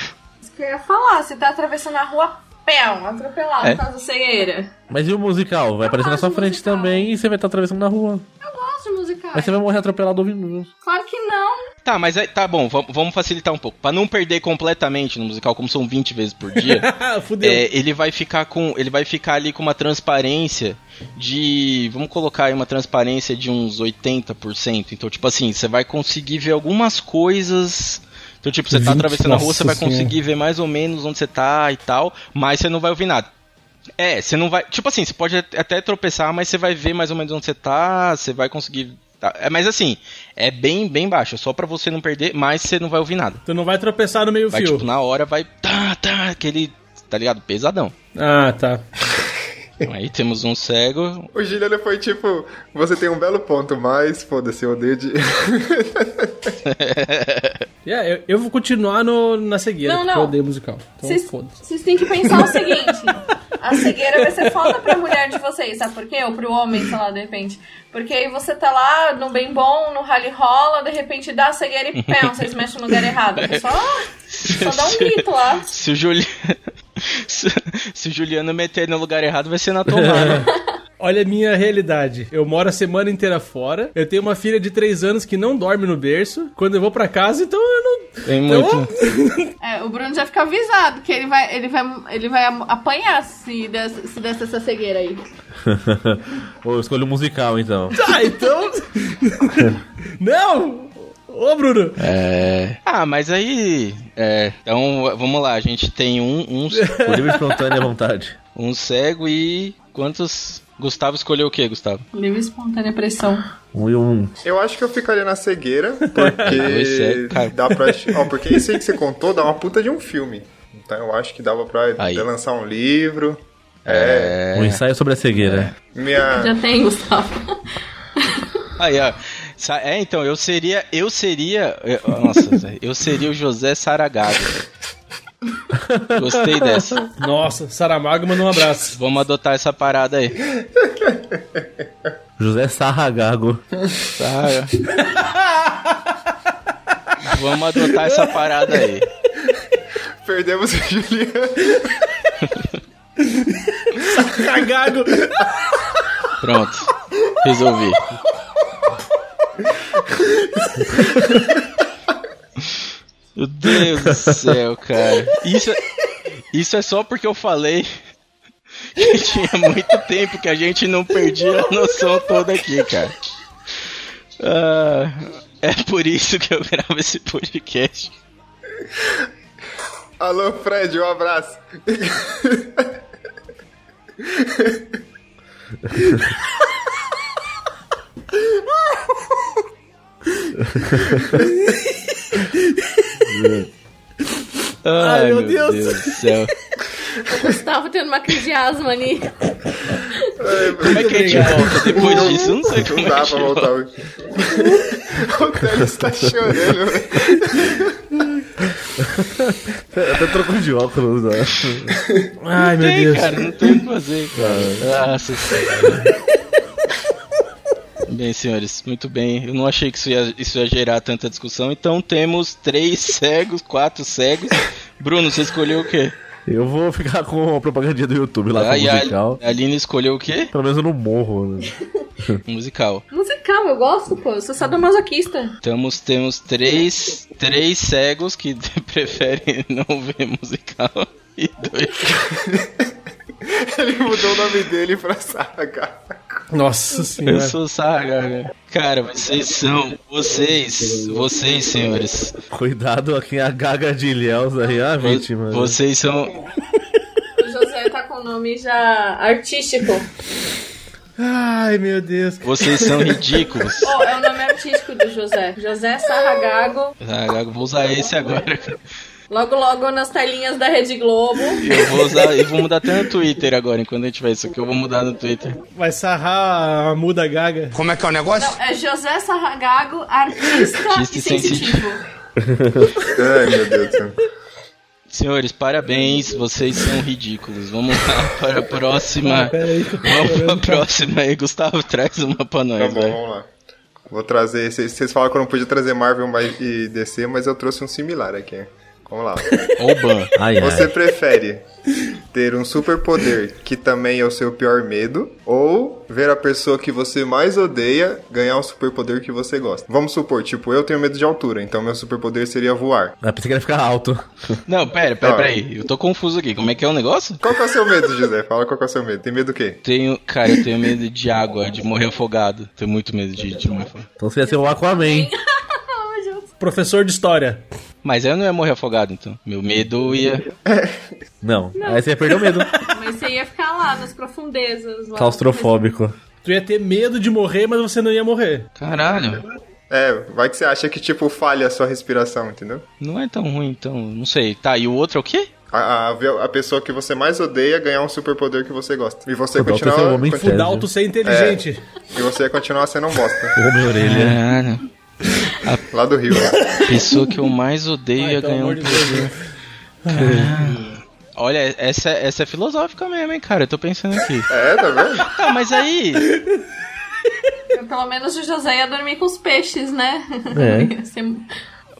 Isso que eu ia falar, você tá atravessando a rua, pão, atropelar É. por causa da cegueira. Mas e o musical? Vai aparecer na sua frente musical. também e você vai estar atravessando na rua. Eu gosto de musical. Aí você vai morrer atropelado ouvindo. Claro que não. Tá, mas aí, tá bom, vam- vamos facilitar um pouco. Pra não perder completamente no musical, como são 20 vezes por dia, (laughs) Fudeu. é, ele vai ficar com. Ele vai ficar ali com uma transparência de. Vamos colocar aí uma transparência de uns 80%. Então, tipo assim, você vai conseguir ver algumas coisas. Então, tipo, você tá 20, atravessando a rua, você vai senhora. conseguir ver mais ou menos onde você tá e tal, mas você não vai ouvir nada. É, você não vai. Tipo assim, você pode at- até tropeçar, mas você vai ver mais ou menos onde você tá, você vai conseguir. tá, é, mas assim, é bem, bem baixo, só pra você não perder, mas você não vai ouvir nada. Tu não vai tropeçar no meio Vai, fio. tipo, na hora vai. Tá, tá, aquele. Tá ligado? Pesadão. Ah, tá. Aí temos um cego. O Juliano foi tipo, você tem um belo ponto, mas foda-se, eu odeio de. (laughs) Yeah, eu, eu vou continuar no, na cegueira, Não, porque não. eu odeio musical. Então Vocês têm que pensar o seguinte: a cegueira vai ser foda pra mulher de vocês, sabe por quê? Ou pro homem, sei lá, de repente. Porque aí você tá lá no bem bom, no rally rola, de repente dá a cegueira e pão, vocês mexem no lugar errado. É só, só dá um (laughs) grito lá. Se o Juliano. Se, se o Juliano meter no lugar errado, vai ser na tomada. (laughs) Olha a minha realidade. Eu moro a semana inteira fora. Eu tenho uma filha de 3 anos que não dorme no berço. Quando eu vou pra casa, então eu não. Tem Então, muito. É, o Bruno já fica avisado que ele vai, ele vai, ele vai apanhar se der, se der essa cegueira aí. (laughs) Ou eu escolho o musical, então. Ah, então. (laughs) não! Ô, Bruno! É. Ah, mas aí. É. Então, vamos lá, a gente tem um, um, (laughs) Por livre espontânea vontade. um cego e. Quantos. Gustavo escolheu o que, Gustavo? Livre espontânea pressão. Um e um. Eu acho que eu ficaria na cegueira, porque (laughs) cara. dá pra. Ó, porque isso aí que você contou dá uma puta de um filme. Então eu acho que dava pra Aí. até lançar um livro. É. Um ensaio sobre a cegueira. Minha. Já tem, Gustavo. (laughs) Aí, ó. É, então, eu seria. Eu seria. eu- Nossa, eu seria o José Saragago. Gostei dessa. Nossa, Saramago manda um abraço. Vamos adotar essa parada aí. José Sarragago. Tá? Vamos adotar essa parada aí. Perdemos o Juliano. Cagago! Pronto. Resolvi. Meu Deus do céu, cara. Isso é, isso é só porque eu falei que tinha muito tempo que a gente não perdia a noção toda aqui, cara. Ah, é por isso que eu gravo esse podcast. Alô, Fred, um abraço. (laughs) Ai, meu meu Deus. Deus do céu. O Gustavo tendo uma crise de asma ali. Como é que a gente volta depois disso? Eu não sei Não como é dá pra voltar. (laughs) o Teles tá chorando. Até trocou de óculos, ó. Ai, meu tem, Deus. cara, não tem o que fazer, cara. Nossa senhora. Bem, senhores, muito bem. Eu não achei que isso ia, isso ia gerar tanta discussão. Então temos três (laughs) cegos, quatro cegos. Bruno, você escolheu o quê? Eu vou ficar com a propagandinha do YouTube lá Ah, com o a, musical. a Aline escolheu o quê? Pelo menos eu não morro. Né? (laughs) Musical. Musical, eu gosto, pô. Eu sou sadomasoquista. Temos, temos três, três cegos que (laughs) preferem não ver musical. E dois. (laughs) Ele mudou o nome dele pra Saga. Nossa Eu senhora. sou Saga. Cara, vocês são. Vocês, vocês, senhores. Cuidado aqui a gaga de Ilhéus aí, a vítima. né? Vocês são. O José tá com o nome já artístico. Ai, meu Deus. Vocês são ridículos. Oh, é o nome artístico do José. José Sarragago. Eu vou usar esse agora. Logo, logo nas telinhas da Rede Globo. Eu vou usar. Eu vou mudar até no Twitter agora. Enquanto a gente vai isso aqui, eu vou mudar no Twitter. Vai sarrar a muda gaga. Como é que é o negócio? Não, é José Sarragago, artista, Artista e e sensitivo. Ai, meu Deus do céu. Senhores, parabéns. Vocês são ridículos. Vamos lá (laughs) para a próxima. Vamos para a próxima aí. Gustavo, traz uma pra Tá nós, bom, vai. vamos lá. Vou trazer. Vocês falaram que eu não podia trazer Marvel e DC, mas eu trouxe um similar aqui. Vamos lá. Oba. Ai, ai. Você prefere Ter um superpoder que também é o seu pior medo, ou ver a pessoa que você mais odeia ganhar um superpoder que você gosta. Vamos supor, tipo, eu tenho medo de altura, então meu superpoder seria voar. Ah, pensei que ia ficar alto. Não, pera, pera, Ah. pera aí. Eu tô confuso aqui. Como é que é o negócio? Qual que é o seu medo, José? Fala qual que é o seu medo. Tem medo do quê? Tenho, cara, eu tenho medo de água, de morrer afogado. Tenho muito medo de, de morrer afogado. Então você ia ser o Aquaman. (laughs) Professor de história. Mas eu não ia morrer afogado, então. Meu medo ia. (laughs) Não, aí você ia perder o medo. (laughs) Mas você ia ficar lá nas profundezas. Lá. Claustrofóbico. Tu ia ter medo de morrer, mas você não ia morrer. Caralho. É, vai que você acha que, tipo, falha a sua respiração, entendeu? Não é tão ruim, então. Não sei. Tá, e o outro é o quê? A, a, a pessoa que você mais odeia ganhar um superpoder que você gosta. E você O Dalton continuar. é um homem continua- ser inteligente. e você continuar sendo um bosta. Ô, minha orelha. Caralho. Lá do Rio. A pessoa que eu mais odeio Ai, ia ganhar um. Caralho. Olha, essa, essa é filosófica mesmo, hein, cara? Eu tô pensando aqui. É, tá vendo? Tá, mas aí. Pelo menos o José ia dormir com os peixes, né? É. (laughs) Ser-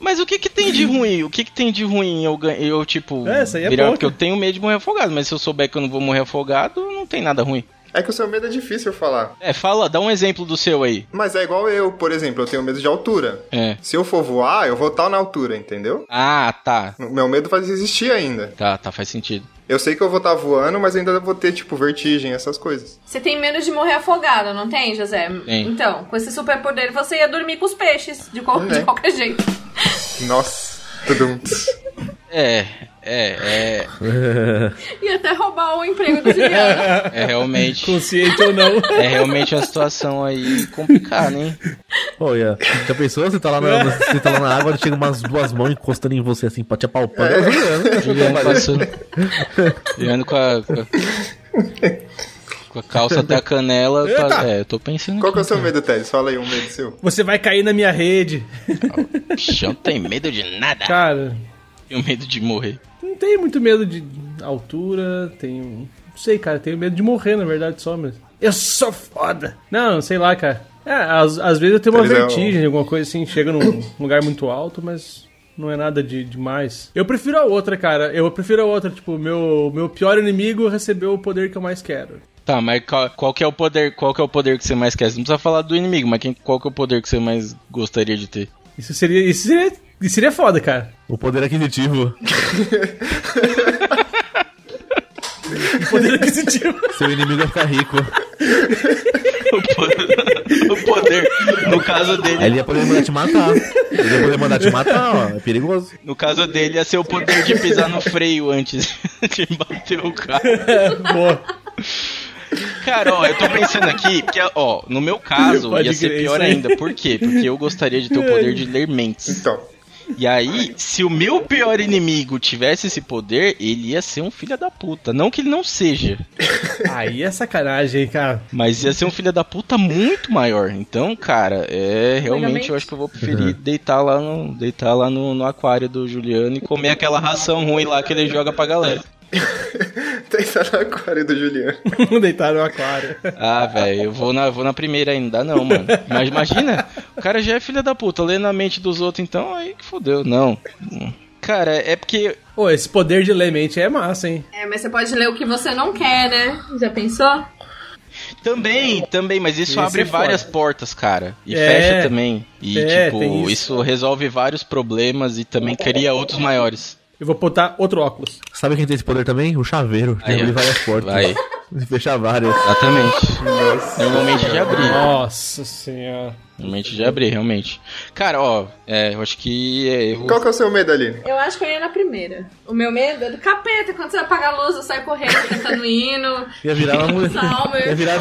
Mas o que que tem de ruim? O que que tem de ruim eu, eu tipo, É, isso aí é virar? bom, Porque eu tenho medo de morrer afogado, mas se eu souber que eu não vou morrer afogado, não tem nada ruim. É que o seu medo é difícil falar. É, fala, dá um exemplo do seu aí. Mas é igual eu, por exemplo, eu tenho medo de altura. É. Se eu for voar, eu vou estar na altura, entendeu? Ah, tá. O Meu medo faz existir ainda. Tá, tá, faz sentido. Eu sei que eu vou estar voando, mas ainda vou ter, tipo, vertigem, essas coisas. Você tem medo de morrer afogado, não tem, José? Tem. Então, com esse superpoder você ia dormir com os peixes, de, qual- Né? de qualquer jeito. Nossa, tudo. É, é, é, Ia (laughs) até roubar o emprego do Juliano. é realmente. Consciente ou não. É realmente uma situação aí complicada, hein? Olha, já pensou? Você tá lá na, você tá lá na água, chega umas duas mãos encostando em você assim pra te apalpar. É. Eu Juliano. Juliano passando. Juliano com a. Com a, com a calça até a canela. Pa- É, eu tô pensando. Qual que é o seu medo, Teles? Fala aí um medo seu. Você vai cair na minha rede. Eu não tenho medo de nada. Cara, Tenho medo de morrer. Não tenho muito medo de altura, tenho. Não sei, cara, tenho medo de morrer, na verdade, só, mas. Eu sou foda! Não, sei lá, cara. É, às, às vezes eu tenho uma é vertigem, alguma coisa assim, chega num (coughs) lugar muito alto, mas não é nada de demais. Eu prefiro a outra, cara. Eu prefiro a outra, tipo, meu, meu pior inimigo recebeu o poder que eu mais quero. Tá, mas qual, qual que é o poder? Qual que é o poder que você mais quer? Você não precisa falar do inimigo, mas quem, qual que é o poder que você mais gostaria de ter? Isso seria. Isso seria. Isso seria foda, cara. O poder aquisitivo. Poder aquisitivo. (laughs) Seu inimigo vai ficar rico. O poder, o poder, no caso Aí dele, ele ia poder mandar te matar. Ele ia poder mandar te matar, ó. É perigoso. no caso dele ia ser o poder de pisar no freio antes (laughs) de bater o carro. (laughs) Boa. Cara, ó, eu tô pensando aqui, porque, ó, no meu caso Pode ia ser pior ainda. Por quê? Porque eu gostaria de ter o poder de ler mentes. Então, E aí, se o meu pior inimigo tivesse esse poder, ele ia ser um filho da puta. Não que ele não seja, Aí é sacanagem, hein, cara. mas ia ser um filho da puta muito maior. Então, cara, é realmente eu acho que eu vou preferir deitar lá no deitar lá no, no aquário do Juliano e comer aquela ração ruim lá que ele joga pra galera. (laughs) (laughs) tenta na aquário do Juliano. (laughs) Deitar no aquário. Ah, velho, eu vou na, vou na primeira ainda, não dá não, mano. Mas imagina, o cara já é filho da puta, lê na mente dos outros, então aí que fodeu. Não. Cara, é porque Pô, esse poder de ler mente é massa, hein? É, mas você pode ler o que você não quer, né? Já pensou? Também, também, mas isso Esse abre é várias portas, cara. E É. fecha também. E, É, tipo, isso. isso. resolve vários problemas e também cria outros maiores. Eu vou botar outro óculos. Sabe quem tem esse poder também? O chaveiro. Aí, Tem abrir várias portas. Vai. (laughs) Fechar várias. Exatamente. Normalmente já abri. Nossa senhora. Normalmente já abri, realmente. Cara, ó, é, eu acho que é erro. Qual que é o seu medo, Aline? Eu acho que eu ia na primeira. O meu medo é do capeta. Quando você apaga a luz, eu saio correndo, cantando hino. Ia virar uma mulher. Ia virar.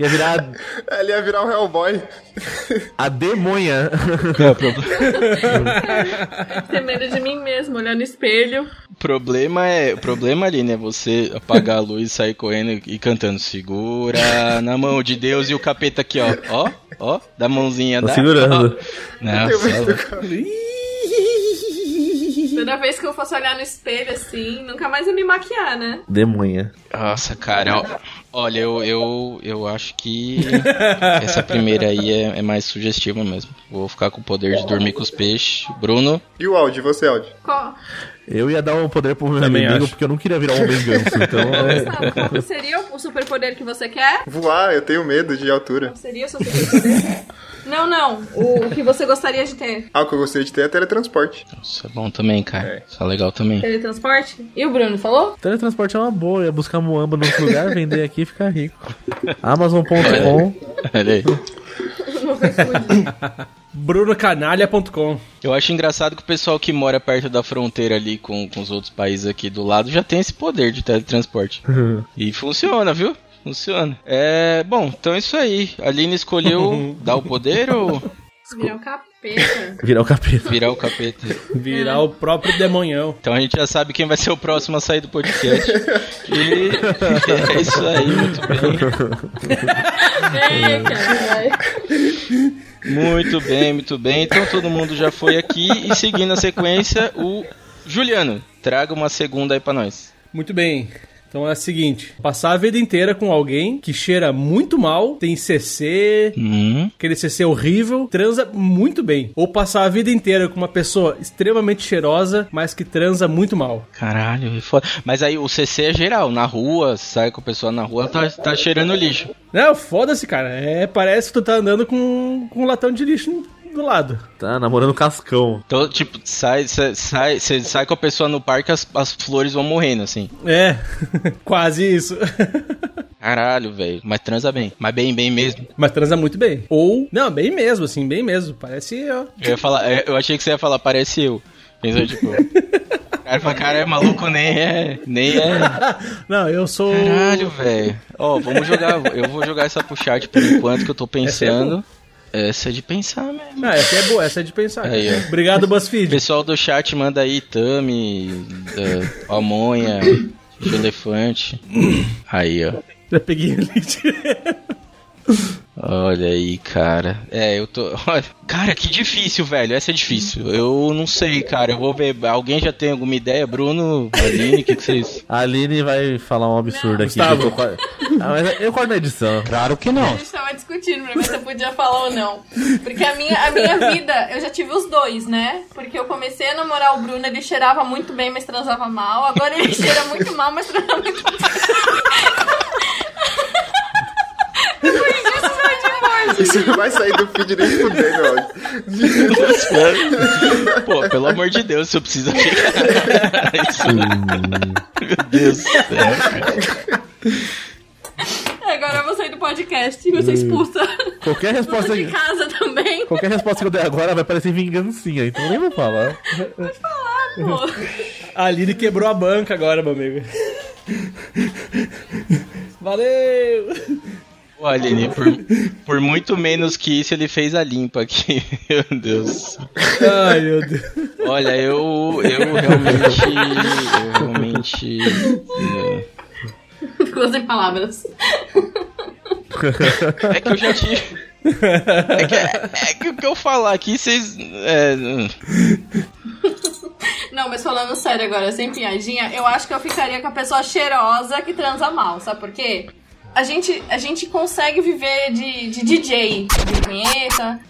Ia virar (laughs) Ele ia virar o Hellboy. a demonha. É, (laughs) Ter medo de mim mesmo, olhar no espelho. O problema é, o problema ali, né, você apagar a luz, sair correndo e cantando segura na mão de Deus e o capeta aqui, ó, ó, ó, da mãozinha Tô da segurando. Ó. Nossa, Toda vez que eu fosse olhar no espelho assim, nunca mais ia me maquiar, né? De manhã. Nossa, cara, ó, olha, eu, eu, eu acho que (laughs) essa primeira aí é, é mais sugestiva mesmo. Vou ficar com o poder de dormir com os peixes. Bruno, E o áudio, você, áudio? Qual, Eu ia dar um poder pro meu Também inimigo acho. porque eu não queria virar um homem ganso. (laughs) Então, é... qual seria o superpoder que você quer? Voar, eu tenho medo de altura. Qual seria o superpoder? (laughs) não, não. O, o que você gostaria de ter? Ah, o que eu gostaria de ter é teletransporte. isso é bom também, cara. É. Isso é legal também. Teletransporte? E o Bruno, falou? teletransporte é uma boa. Eu ia buscar moamba no outro lugar, vender aqui e ficar rico. Amazon.com. (laughs) Olha aí. brunocanalha.com. Eu acho engraçado que o pessoal que mora perto da fronteira ali com, com os outros países aqui do lado já tem esse poder de teletransporte. e funciona, viu? Funciona. É. Bom, então é isso aí. A Aline escolheu (laughs) dar o poder ou Virar um capeta. Virar o capeta. virar o capeta? Virar o próprio demonhão. Então a gente já sabe quem vai ser o próximo a sair do podcast. E (laughs) é isso aí, muito bem. É, cara. Muito bem, muito bem. Então todo mundo já foi aqui. E seguindo a sequência, o Juliano, traga uma segunda aí pra nós. Muito bem. Então é o seguinte: passar a vida inteira com alguém que cheira muito mal, tem CC, Hum. aquele CC horrível, transa muito bem. Ou passar a vida inteira com uma pessoa extremamente cheirosa, mas que transa muito mal. Caralho, foda. Mas aí o CC é geral, na rua, sai com a pessoa na rua, tá, tá cheirando lixo. Não, foda-se, cara. É, parece que tu tá andando com, com um latão de lixo do lado. Tá namorando cascão. Então, tipo, sai, sai, sai, você sai com a pessoa no parque, as, as flores vão morrendo, assim. É, (laughs) quase isso. (laughs) Caralho, velho. Mas transa bem. Mas bem, bem mesmo. Mas transa muito bem. Ou, não, bem mesmo, assim, bem mesmo. Parece, ó. Eu ia falar, eu- eu achei que você ia falar, parece eu. Pensou, tipo. (laughs) Cara, fala, cara, é maluco, nem é. Nem é. Não, eu sou. Caralho, velho. Ó, vamos jogar. Eu vou jogar essa pro chat por enquanto que eu tô pensando. Essa é de pensar mesmo. Ah, essa é boa, essa é de pensar. Aí. Obrigado, BuzzFeed. (laughs) Pessoal do chat manda aí Tami, Pamonha, de (laughs) elefante. Aí, ó. Já peguei o link. (laughs) Olha aí, cara. É, eu tô. (laughs) Olha, cara, que difícil, velho. Essa é difícil. Eu não sei, cara. Eu vou ver. Alguém já tem alguma ideia? Bruno, Aline, o que, que vocês. (laughs) A Aline vai falar um absurdo aqui. Gustavo. que eu tô Ah, mas eu corto na edição. Claro que A não. gente tava discutindo pra ver se eu podia falar ou não. Porque a minha, a minha vida, eu já tive os dois, né? Porque eu comecei a namorar o Bruno, ele cheirava muito bem, mas transava mal. Agora ele cheira muito mal, mas transa muito bem. (laughs) Depois disso, vai de morte. Isso não vai sair do feed nem fudendo, áudio. (laughs) Pô, pelo amor de Deus, eu preciso ficar. Isso. Meu Deus do céu, cara. Agora eu vou sair do podcast e vou ser expulsa. Qualquer resposta, de casa também. qualquer resposta que eu der agora vai parecer vingancinha, então eu nem vou falar. Pô. A Aline quebrou a banca agora, meu amigo. Valeu! Pô, Aline, por, por muito menos que isso, ele fez a limpa aqui. (laughs) Meu Deus. Ai, meu Deus. Olha, eu, eu realmente. Eu realmente. né, Ficou sem palavras. É que eu já tive. É que, é que o que eu falar aqui, vocês. É, Não, mas falando sério agora, sem piadinha, eu acho que eu ficaria com a pessoa cheirosa que transa mal, sabe por quê? A gente, a gente consegue viver de, de DJ, de punheta,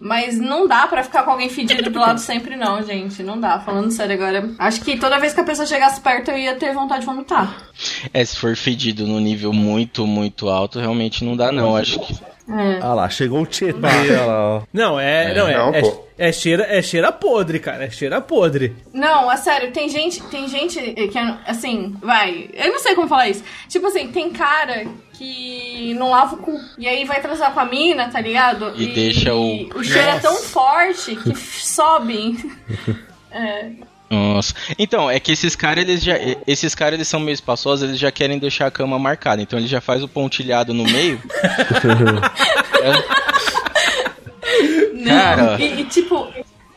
mas não dá pra ficar com alguém fedido do lado sempre não, gente. Não dá, falando sério agora. Acho que toda vez que a pessoa chegasse perto eu ia ter vontade de vomitar. é, se for fedido no nível muito, muito alto, realmente não dá, não. Acho que. É. Ah lá, chegou o Tietê, olha lá, ó. Não, é. não, é, não, é, é cheira, é cheira podre, cara. É cheira podre. Não, é sério, tem gente, tem gente que, assim, vai, eu não sei como falar isso. Tipo assim, tem cara que não lava o cu. E aí vai transar com a mina, tá ligado? E deixa o- O cheiro é tão forte que sobe. (laughs) É, Nossa. Então, é que esses caras, eles já. Esses caras, eles são meio espaçosos, eles já querem deixar a cama marcada. Então ele já faz o pontilhado no meio. (laughs) É. não. Cara. E, e, tipo,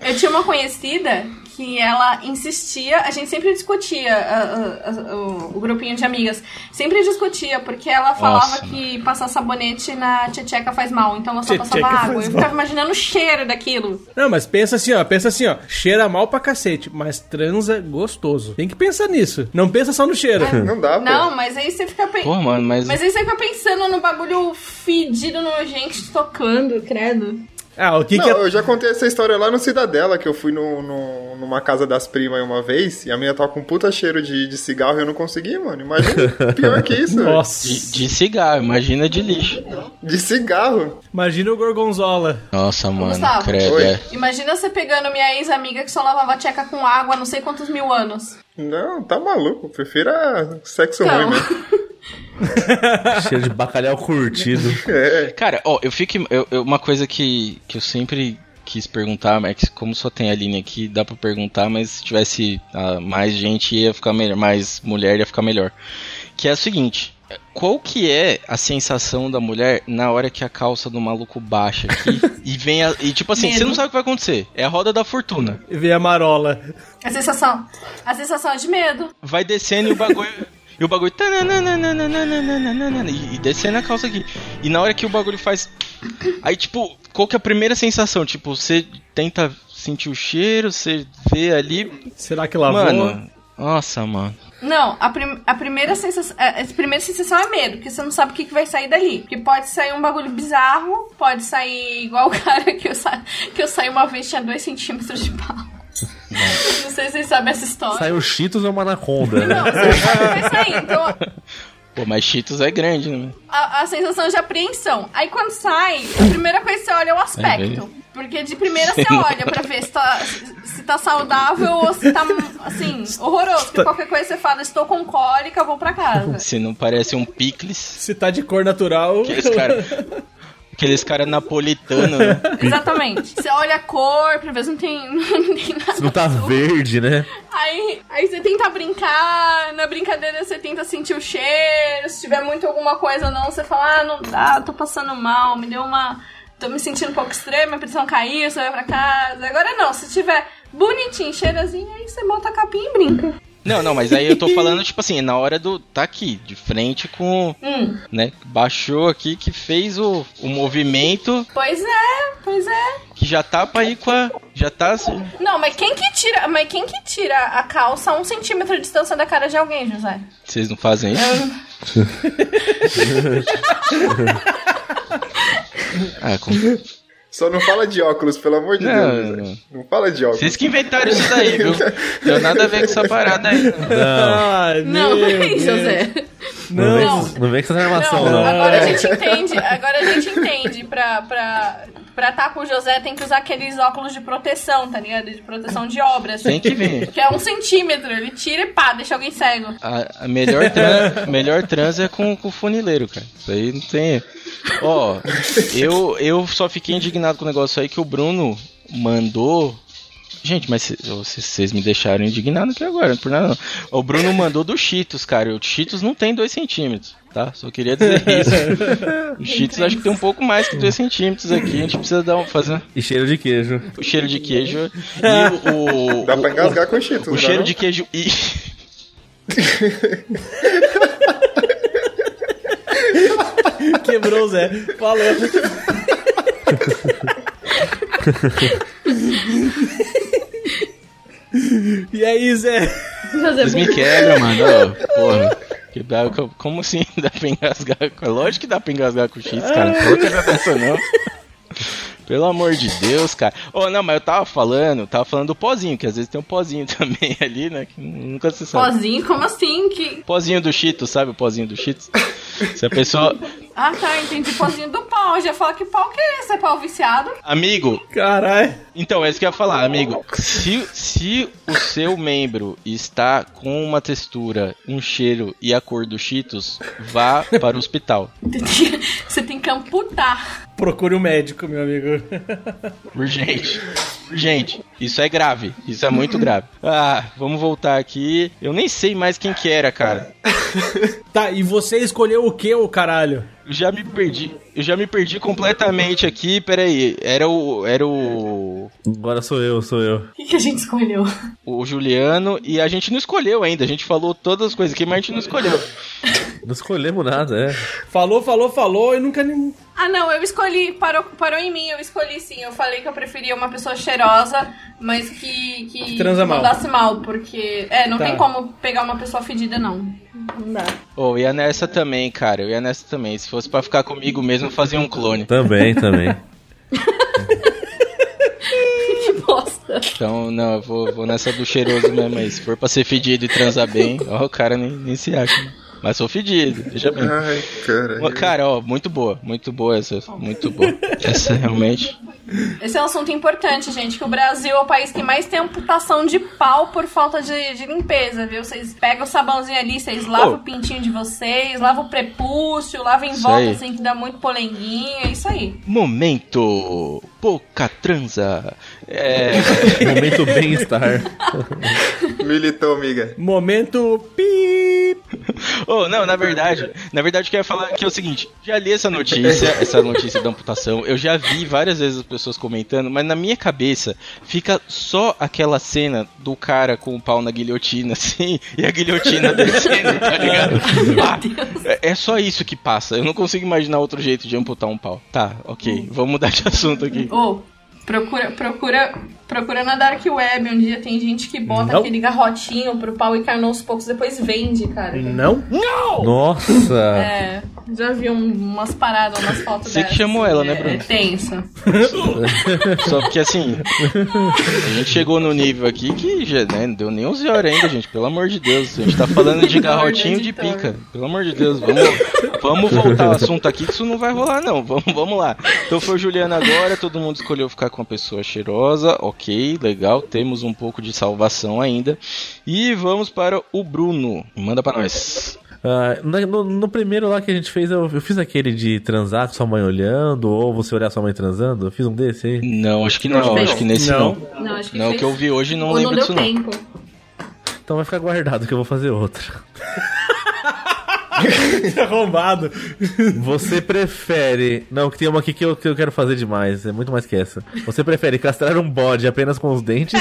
eu tinha uma conhecida que ela insistia, a gente sempre discutia, a- a- a- o, grupinho de amigas, sempre discutia, porque ela falava Nossa, que passar sabonete na tchecheca faz mal, então ela só Tchecheca passava água. Eu ficava imaginando o cheiro daquilo. Não, mas pensa assim, ó. Pensa assim, ó. Cheira mal pra cacete, mas transa gostoso. Tem que pensar nisso. Não pensa só no cheiro. Não dá, pô. Não, mas aí você fica pensando. Mano, mas. Mas aí você fica pensando no bagulho fedido, nojento, te tocando, credo. Ah, o que Não, que é... eu já contei essa história lá no Cidadela, que eu fui no, no- numa casa das primas uma vez, e a minha tava com um puta cheiro de, de cigarro e eu não consegui, mano. Imagina, (laughs) pior que isso. Nossa. De, de cigarro, imagina de lixo. De cigarro. Imagina o gorgonzola. Nossa, mano, Gustavo. credo. É. Imagina você pegando minha ex-amiga que só lavava tcheca com água há não sei quantos mil anos. Não, tá maluco. Eu prefiro a sexo Então. ruim mesmo. (laughs) (laughs) Cheiro de bacalhau curtido. É. Cara, ó, eu fico. eu- eu- uma coisa que, que eu sempre quis perguntar, mas que como só tem a linha aqui, dá pra perguntar, mas se tivesse ah, mais gente ia ficar melhor, mais mulher ia ficar melhor. Que é o seguinte. Qual que é a sensação da mulher na hora que a calça do maluco baixa aqui (laughs) e vem a, e tipo assim, Medo. você não sabe o que vai acontecer. É a roda da fortuna. E vem a marola. A sensação. A sensação é de medo. Vai descendo e o bagulho. (laughs) E o bagulho. E, e descendo a calça aqui. E na hora que o bagulho faz. Aí, tipo, qual que é a primeira sensação? Tipo, você tenta sentir o cheiro, você vê ali. Será que lavou? Mano. Nossa, mano. Não, a, prim- a primeira sensação. A, a primeira sensação é medo, porque você não sabe o que, que vai sair dali. Porque pode sair um bagulho bizarro, pode sair igual o cara que eu, sa... que eu saí uma vez tinha 2 centímetros de pau. Não sei se vocês sabem essa história. Saiu Cheetos ou uma anaconda, né? Não, você não sabe o que vai sair. Então, Pô, mas Cheetos é grande, né? a, a sensação de apreensão. Aí quando sai, a primeira coisa que você olha é o aspecto. Porque de primeira você olha pra ver se tá, se tá saudável ou se tá, assim, horroroso. Porque qualquer coisa você fala, estou com cólica, vou pra casa. Se não parece um picles. Se tá de cor natural. Aqueles caras. (laughs) Aqueles caras napolitanos, né? (laughs) Exatamente. Você olha a cor pra ver se não tem, (laughs) não tem nada. Se não tá verde, né? Aí, aí você tenta brincar, na brincadeira você tenta sentir o cheiro, se tiver muito alguma coisa ou não, você fala, ah, não dá, tô passando mal, me deu uma. tô me sentindo um pouco estranho, minha pressão caiu, você vai pra casa. Agora não, se tiver bonitinho, cheirosinho, aí você bota a capinha e brinca. Não, não, mas aí eu tô falando, tipo assim, na hora do. Tá aqui, de frente com. Hum. Né? Baixou aqui que fez o, o movimento Pois é, pois é. que já tá pra ir com a. Já tá. assim, Não, mas quem que tira. Mas quem que tira a calça a um centímetro de distância da cara de alguém, José? Vocês não fazem isso? (laughs) Ah, com... Só não fala de óculos, pelo amor de Não, Deus. não. Zé. Não fala de óculos. Vocês que inventaram isso daí, viu? Deu nada a ver com essa parada aí. Ai, Não, meu (laughs) peraí, Deus. José. Não, vem, Não. com- não vem com essa armação, Não, não. agora a gente entende. Agora a gente entende. Pra, pra, pra tá com o José tem que usar aqueles óculos de proteção, tá ligado? De proteção de obras. Tem que vir. Que é um centímetro. Ele tira e pá, deixa alguém cego. A, a melhor, tran, melhor trans é com, com o funileiro, cara. Isso aí não tem. Ó, eu, eu só fiquei indignado com o negócio aí que o Bruno mandou. Gente, mas vocês me deixaram indignado aqui agora, não por nada não. O Bruno mandou do Cheetos, cara. O Cheetos não tem 2 centímetros, tá? Só queria dizer (laughs) isso. O Cheetos acho que tem um pouco mais que 2 centímetros aqui. A gente precisa dar um, fazer E cheiro de queijo. o cheiro de queijo (laughs) e o. o Dá pra o- engasgar com cheetos, o não dá cheiro não? de queijo e. (laughs) Quebrou o Zé. Falou. e aí, Zé? Vocês me quebram, mano. Porra. Que dá- co- Como assim (laughs) dá pra engasgar? com- Lógico que dá pra engasgar com X, cara. Não coloca essa dessa, não. Pelo amor de Deus, cara. Ô, não, mas eu tava falando, tava falando do pozinho, que às vezes tem um pozinho (laughs) também ali, né? Que nunca se sabe. Pozinho, como assim? Que... Pozinho do Cheetos, sabe o pozinho do Cheetos? Se a pessoa. Ah, tá, entendi. Pozinho do pau. Eu já falo que pau que é esse? É pau viciado? Amigo, Caralho. Então, é isso que eu ia falar, amigo. Se, se o seu membro está com uma textura, um cheiro e a cor do Cheetos, vá para o hospital. Você tem que amputar. Procure um médico, meu amigo. Urgente. Urgente. Isso é grave. Isso é muito grave. Ah, vamos voltar aqui. Eu nem sei mais quem que era, cara. Tá, e você escolheu o que, ô caralho? já me perdi. Eu já me perdi completamente aqui. Peraí. Era o. Era o. Agora sou eu, sou eu. O que, que a gente escolheu? O Juliano. E a gente não escolheu ainda. A gente falou todas as coisas aqui, mas a gente não escolheu. Não escolhemos nada, é. Falou, falou, falou e nunca nem. Ah, não, eu escolhi, parou, parou em mim, eu escolhi sim. Eu falei que eu preferia uma pessoa cheirosa, mas que, que Transa mal. mal, porque. É, não Tá. tem como pegar uma pessoa fedida, não. Não dá. Ô, eu ia nessa também, cara. Eu ia nessa também. Se fosse pra ficar comigo mesmo, eu fazia um clone. Também, também. Que bosta. Então, não, eu vou, vou nessa do cheiroso mesmo aí. Se for pra ser fedido e transar bem, ó, o cara nem, nem se acha. né? Mas sou fedido, veja bem. Ai, cara. Uma- Cara, ó, muito boa, muito boa essa, muito boa. Essa realmente. Esse é um assunto importante, gente, que o Brasil é o país que mais tem amputação de pau por falta de, de limpeza, viu? Vocês pegam o sabãozinho ali, vocês lavam Oh. o pintinho de vocês, lavam o prepúcio, lavam em Isso volta, aí. assim, que dá muito polenguinho, é isso aí. Momento pouca transa. É, (laughs) Momento bem-estar. Militou, amiga. Momento pi. Oh, não, na verdade, na verdade o que eu ia falar aqui é o seguinte, já li essa notícia, essa notícia da amputação, eu já vi várias vezes as pessoas comentando, mas na minha cabeça fica só aquela cena do cara com o pau na guilhotina, (laughs) assim, e a guilhotina descendo, tá ligado? Ah, é, é só isso que passa, eu não consigo imaginar outro jeito de amputar um pau. Tá, ok, vamos mudar de assunto aqui. Ou, procura, procura, procura na Dark Web, um dia tem gente que bota Não. aquele garrotinho pro pau e cai aos poucos, depois vende, cara. Não? Nossa! É, já vi um- umas paradas, umas fotos Você que dessas. chamou ela, né, É, Bruno? É tenso. Só porque assim, a gente chegou no nível aqui que já né, não deu nem 11 horas ainda, gente. Pelo amor de Deus. A gente tá falando de garrotinho de pica. Pelo amor de Deus, vamos, vamos (laughs) voltar ao assunto aqui que isso não vai rolar, não. Vamos, vamos lá. Então foi o Juliano agora, todo mundo escolheu ficar com uma pessoa cheirosa. Ok, legal. Temos um pouco de salvação ainda. E vamos para o Bruno. Manda pra nós. Ah, no, no- primeiro lá que a gente fez, eu, eu fiz aquele de transar com sua mãe olhando, ou você olhar sua mãe transando. Eu fiz um desse aí. Não, acho que não. Não. Acho que nesse Não. não. Não, acho que Não, o fez- que eu vi hoje não Ou lembro não deu disso não. tempo. Então vai ficar guardado que eu vou fazer outro. (laughs) (laughs) Arrombado. Você prefere. Não, que tem uma aqui que eu, que eu quero fazer demais. É muito mais que essa. Você prefere castrar um bode apenas com os dentes?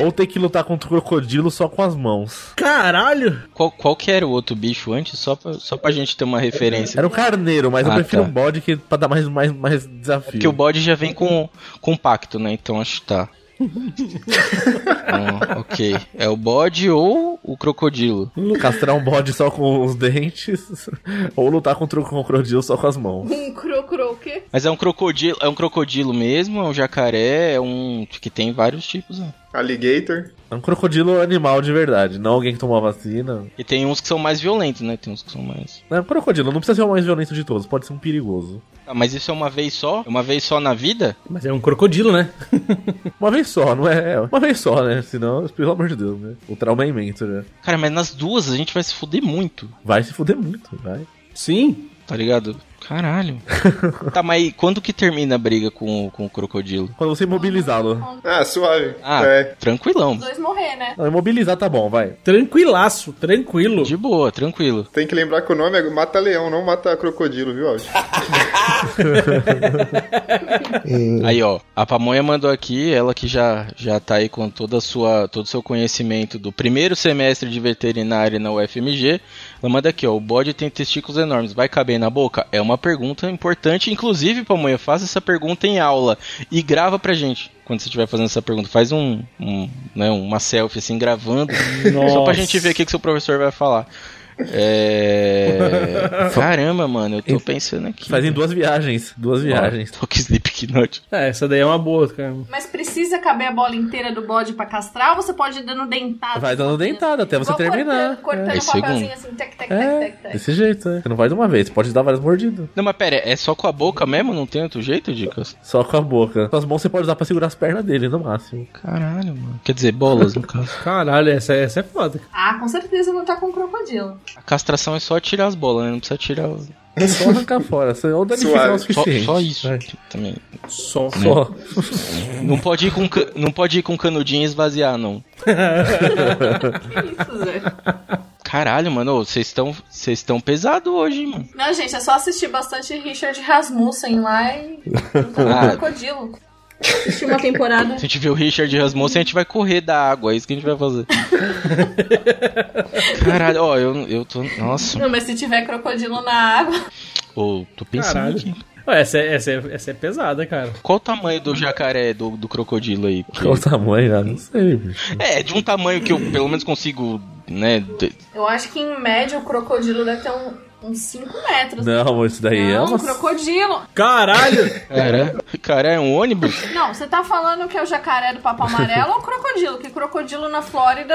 Ou ter que lutar contra o crocodilo só com as mãos? Caralho. Qual, qual que era o outro bicho antes? Só pra, só pra gente ter uma referência. Era um carneiro, mas eu Ah, prefiro tá. um bode que, pra dar mais, mais, mais desafio. Porque o bode já vem com, com pacto, né? Então acho que tá. (laughs) Ah, ok. É o bode ou o crocodilo? Castrar um bode só com os dentes. Ou lutar contra o crocodilo só com as mãos. Um cro-cro, o quê? Mas é um crocodilo, é um crocodilo mesmo, é um jacaré, é um. que tem vários tipos, né? Alligator. É um crocodilo animal de verdade, não alguém que tomou a vacina. E tem uns que são mais violentos, né? Tem uns que são mais. É um crocodilo, não precisa ser o mais violento de todos, pode ser um perigoso. Ah, mas isso é uma vez só? É uma vez só na vida? Mas é um crocodilo, né? (laughs) Uma vez só, não é? é Uma vez só, né? Senão, pelo amor de Deus, né? O trauma é imenso, né? Cara, mas nas duas a gente vai se fuder muito, Vai se fuder muito, vai. Sim. tá ligado? Caralho. (laughs) tá, mas quando que termina a briga com, o- com o crocodilo? Quando você imobilizá-lo. Ah, suave. Ah, É. tranquilão. Os dois morrer, né? Não, imobilizar tá bom, vai. Tranquilaço, tranquilo. De boa, tranquilo. Tem que lembrar que o nome é Mata-Leão, não Mata-Crocodilo, viu, Aldi? (laughs) Aí, ó, a Pamonha mandou aqui, ela que já, já tá aí com toda a sua, todo o seu conhecimento do primeiro semestre de veterinária na UFMG. Ela manda aqui, ó, o bode tem testículos enormes, vai caber na boca? É uma pergunta importante, inclusive, Pamonha, faça essa pergunta em aula e grava pra gente. Quando você estiver fazendo essa pergunta, faz um, um né, uma selfie assim, gravando, só pra Nossa. gente ver o que, que seu professor vai falar. É... (laughs) Caramba, mano, eu tô pensando aqui. Faz em duas viagens. Duas viagens. Tô com Slipknot. É, essa daí é uma boa, cara. Mas precisa caber a bola inteira do bode pra castrar ou você pode ir dando dentada? Vai dando dentada até você Igual terminar. Cortando, cortando É. um papelzinho Segundo. assim, tec, tec, É, tec, tec, tec. desse jeito, né? Você não vai de uma vez, você pode dar várias mordidas. Não, mas pera, é só com a boca mesmo? Não tem outro jeito, Dicas? Só com a boca. Com as mãos você pode usar pra segurar as pernas dele, no máximo. Caralho, mano. Quer dizer, bolas, no caso. Caralho, essa, essa é foda. Ah, com certeza não tá com crocodilo. A castração é só tirar as bolas, né? Não precisa tirar. o- É só arrancar fora. Você- Ou danificar o Suave. Só, suficiente. só isso. Vai. Também. Só. Só. Não pode ir com, não pode ir com canudinho e esvaziar, não. Que isso, Zé? Caralho, mano, vocês estão vocês estão pesado hoje, hein, mano. Não, gente, é só assistir bastante Richard Rasmussen lá e. (laughs) Ah. Crocodilo. Assistir uma temporada. Se a gente vê o Richard Rasmussen, a gente vai correr da água, é isso que a gente vai fazer. (laughs) Caralho, ó, eu, eu tô. Nossa, Não, mas se tiver crocodilo na água. ô, tô pensando Caralho. aqui. Essa, é, essa, é, essa é pesada, cara. Qual o tamanho do jacaré, do, do crocodilo aí? Porque- (laughs) Qual o tamanho? Ah, não sei, bicho. É, de um tamanho que eu pelo menos consigo, né? Eu acho que em média o crocodilo deve ter um- uns 5 metros. Não, isso daí é Não, uma... crocodilo. Caralho! Cara, cara, é um ônibus? Não, você tá falando que é o jacaré do papo amarelo ou o crocodilo? Que crocodilo na Flórida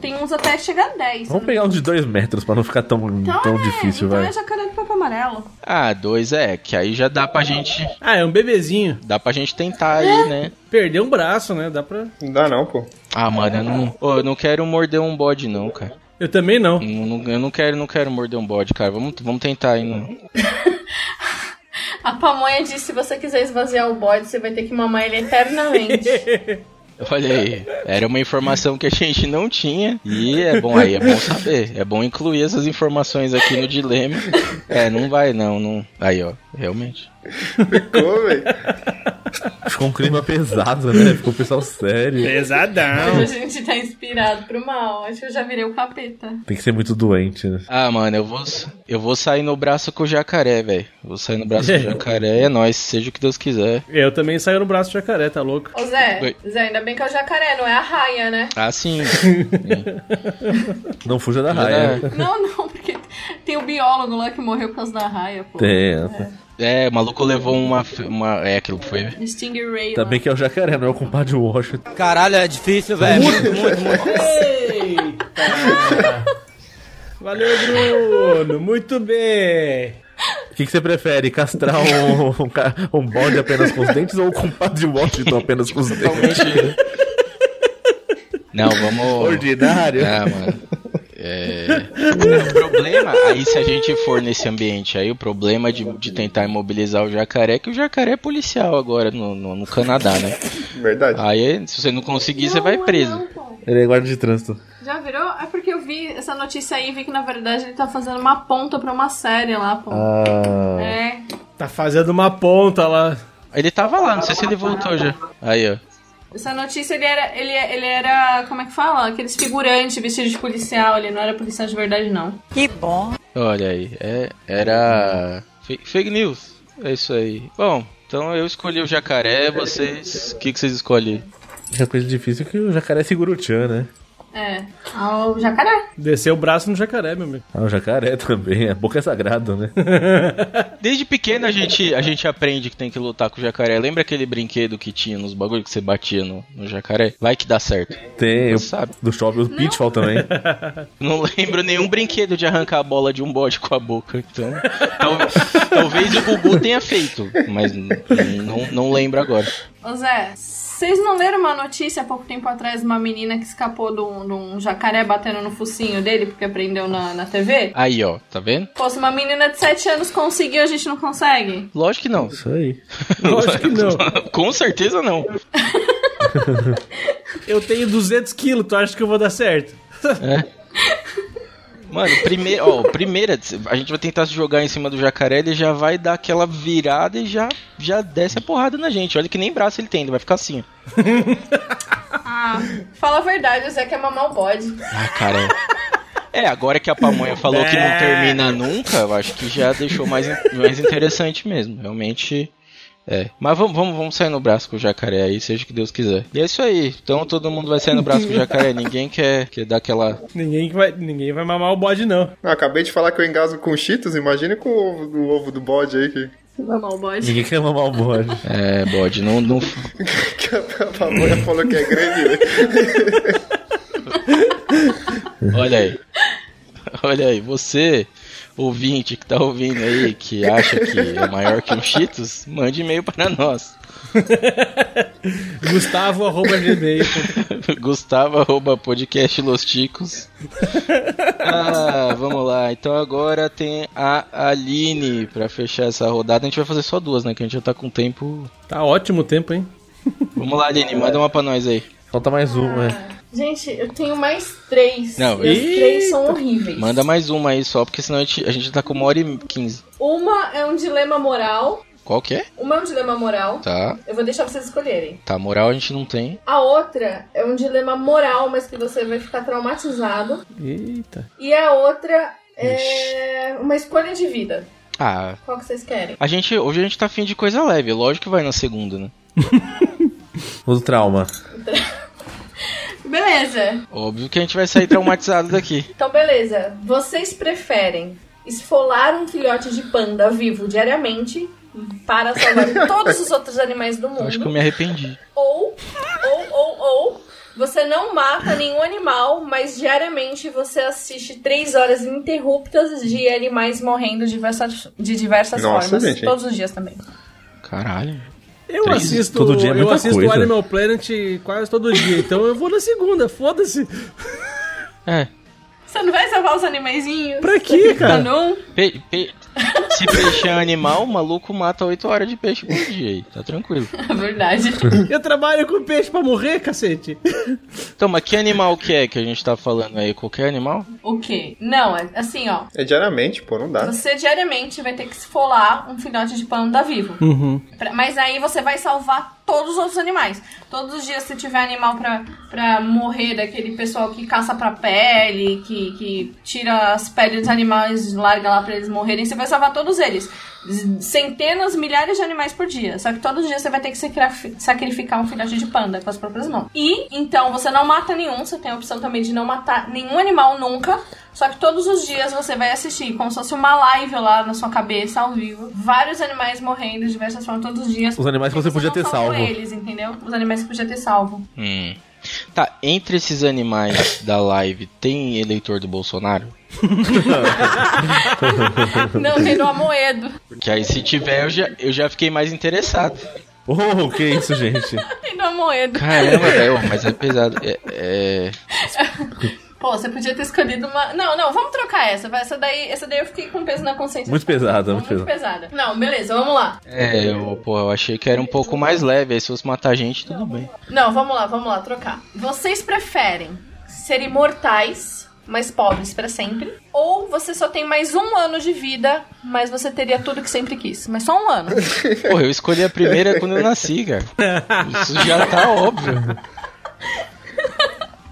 tem uns até que chega a 10. Vamos pegar uns de dois metros pra não ficar tão, Então, tão é, difícil, então vai. é jacaré do papo amarelo. Ah, dois é, que aí já dá pra gente. Ah, é um bebezinho. Dá pra gente tentar aí, né? Perdeu um braço, né? Dá pra. Não dá não, pô. Ah, mano, eu não, ô, eu não quero morder um bode, não, cara. Eu também não. Eu não, eu não quero, não quero morder um bode, cara. Vamos, vamos tentar aí, não. (laughs) A pamonha disse: se você quiser esvaziar o bode, você vai ter que mamar ele eternamente. (laughs) Olha aí, era uma informação que a gente não tinha. E é bom aí, é bom saber. É bom incluir essas informações aqui no dilema. É, não vai, não, não. Aí, ó, realmente. Ficou, velho. Ficou um clima pesado, né? Ficou o pessoal sério. Pesadão. Hoje a gente tá inspirado pro mal. Acho que eu já virei o capeta. Tem que ser muito doente, né? Ah, mano, eu vou, eu vou sair no braço com o jacaré, velho. Vou sair no braço com o jacaré, é nóis, seja o que Deus quiser. Eu também saio no braço do jacaré, tá louco? Ô Zé, Oi. Zé, ainda bem que é o jacaré, não é a raia, né? Ah, sim. Não fuja da É. raia. Não, não, porque tem o biólogo lá que morreu por causa da raia, pô. Tem essa. É, o maluco levou uma. uma é aquilo que foi. Stingray Tá lá. bem que é o jacaré, não é o compadre Washington. Caralho, é difícil, velho. Muito, muito, muito. Eita! Valeu, Bruno! Muito bem! O que, que você prefere? Castrar um, um, um bode apenas com os dentes ou o compadre Washington apenas com os dentes? Totalmente. Não, vamos. Ordinário. Ah, mano. É... O problema, aí se a gente for nesse ambiente aí, o problema de, de tentar imobilizar o jacaré é que o jacaré é policial agora no, no, no Canadá, né? Verdade. Aí, se você não conseguir, você Não, vai não é preso. não. Ele é guarda de trânsito. Já virou? É porque eu vi essa notícia aí e vi que na verdade ele tá fazendo uma ponta pra uma série lá, pô. Ah. É. Tá fazendo uma ponta lá. Ele tava lá, não sei se ele voltou já. Aí, ó. Essa notícia ele era. Ele, ele era. Como é que fala? Aqueles figurantes vestidos de policial, ele não era policial de verdade, não. Que bom. Olha aí, é, era fake, news. É isso aí. Bom, então eu escolhi o jacaré, vocês. O que, que vocês escolhem? A coisa difícil é que o jacaré segura o tchan, né? É. Ah, O jacaré. Desceu o braço no jacaré, meu amigo. Ah, o jacaré também. A boca é sagrada, né? (laughs) Desde pequeno a gente, a gente aprende que tem que lutar com o jacaré. Lembra aquele brinquedo que tinha nos bagulhos que você batia no, no jacaré? Vai que dá certo. Tem. Você o- sabe. Do shopping, o Pitfall também. (laughs) Não lembro nenhum brinquedo de arrancar a bola de um bode com a boca. Então, tal- talvez o Gugu tenha feito, mas não, não lembro agora. Ô Zé, vocês não leram uma notícia há pouco tempo atrás de uma menina que escapou de um, de um jacaré batendo no focinho dele porque aprendeu na, na TV? Aí, ó, tá vendo? Pô, se uma menina de 7 anos conseguiu, a gente não consegue? Lógico que não. Isso aí. (laughs) Lógico que não. (laughs) Com certeza não. (laughs) Eu tenho 200 quilos, tu acha que eu vou dar certo? Mano, primeiro, ó, primeira, a gente vai tentar se jogar em cima do jacaré, ele já vai dar aquela virada e já, já desce a porrada na gente. Olha que nem braço ele tem, ele vai ficar assim. (laughs) Ah, fala a verdade, o Zé quer mamar o bode. Ah, cara. É, agora que a pamonha falou que não termina nunca, eu acho que já deixou mais, mais interessante mesmo. Realmente. É. Mas vamos, vamos, vamos sair no braço com o jacaré aí, seja o que Deus quiser. E é isso aí. Então todo mundo vai sair no braço com o jacaré. (laughs) Ninguém quer, quer dar aquela. Ninguém vai, ninguém vai mamar o bode, não. Não, acabei de falar que eu engasgo com cheetos, imagina com o ovo, o ovo do bode aí que, Mamar o bode. Ninguém quer mamar o bode. (laughs) É, bode, não. não... (laughs) que a pamonha falou que é grande, né? Olha aí. Olha aí, você, ouvinte que tá ouvindo aí, que acha que é maior que um Cheetos, mande e-mail para nós. (laughs) Gustavo arroba gmail. (laughs) Gustavo, arroba podcast Los Ticos. Ah, vamos lá. Então agora tem a Aline pra fechar essa rodada. A gente vai fazer só duas, né? Que a gente já tá com tempo. Tá ótimo o tempo, hein? Vamos lá, Aline, manda uma pra nós aí. Falta mais um, né? Gente, eu tenho mais três. Não, e os três são horríveis. Manda mais uma aí só, porque senão a gente, a gente tá com uma hora e quinze. Uma é um dilema moral. Qual que é? Uma é um dilema moral. Tá. Eu vou deixar vocês escolherem. Tá, moral a gente não tem. A outra é um dilema moral, mas que você vai ficar traumatizado. Eita. E a outra é uma escolha de vida. Ah, Qual que vocês querem? a gente, hoje a gente tá afim de coisa leve, lógico que vai na segunda, né? (laughs) O trauma. Beleza. Óbvio que a gente vai sair traumatizado daqui. (laughs) Então, beleza. Vocês preferem esfolar um filhote de panda vivo diariamente para salvar (laughs) todos os outros animais do Eu acho que eu mundo? me arrependi. Ou, ou, ou, ou, você não mata nenhum animal, mas diariamente você assiste três horas ininterruptas de animais morrendo de diversas, de diversas Nossa, formas. gente. Todos os dias também. Caralho. Eu Três- assisto, todo dia é eu assisto coisa. Animal Planet quase todo dia, então eu vou na segunda, foda-se. É. Você não vai salvar os animaizinhos? Pra quê, cara? Não. Pe- pe- Se peixe é animal, o maluco mata 8 horas de peixe por dia aí. Tá tranquilo. (laughs) É verdade. (laughs) Eu trabalho com peixe pra morrer, cacete. Então, mas que animal que é que a gente tá falando aí? Qualquer animal? o quê? Não, é assim, ó. É diariamente, pô, não dá. Você diariamente vai ter que esfolar um filhote de panda vivo. Uhum. Pra- Mas aí você vai salvar todos os outros animais. Todos os dias, se tiver animal pra, pra morrer daquele pessoal que caça pra pele, que, que tira as peles dos animais e larga lá pra eles morrerem, você vai salvar todos eles. Centenas, milhares de animais por dia. Só que todos os dias você vai ter que sacrificar um filhote de panda com as próprias mãos. E, então, você não mata nenhum. Você tem a opção também de não matar nenhum animal nunca. Só que todos os dias você vai assistir, como se fosse uma live lá na sua cabeça, ao vivo. Vários animais morrendo de diversas formas todos os dias. Os animais que você podia não ter salvo. eles, entendeu? Os animais que podia ter salvo. Hum. Tá, entre esses animais (coughs) da live, tem eleitor do Bolsonaro? (laughs) Não, tem do Amoedo. Porque aí se tiver, eu já, eu já fiquei mais interessado. Oh, que isso, gente? (laughs) Tem do Amoedo. Caramba, velho, mas é pesado. É, é- (laughs) Pô, você podia ter escolhido uma. Não, não, vamos trocar essa. vai. Essa daí, essa daí eu fiquei com peso na consciência. Muito pesada, muito Muito pesada. pesada. Não, beleza, vamos lá. É, eu, pô, eu achei que era um pouco mais leve. Aí se fosse matar gente, tudo bem. Não, vamos lá, vamos lá, trocar. Vocês preferem ser imortais, mas pobres pra sempre? Ou você só tem mais um ano de vida, mas você teria tudo que sempre quis? Mas só um ano. (laughs) Pô, eu escolhi a primeira quando eu nasci, cara. (laughs) Isso já tá óbvio.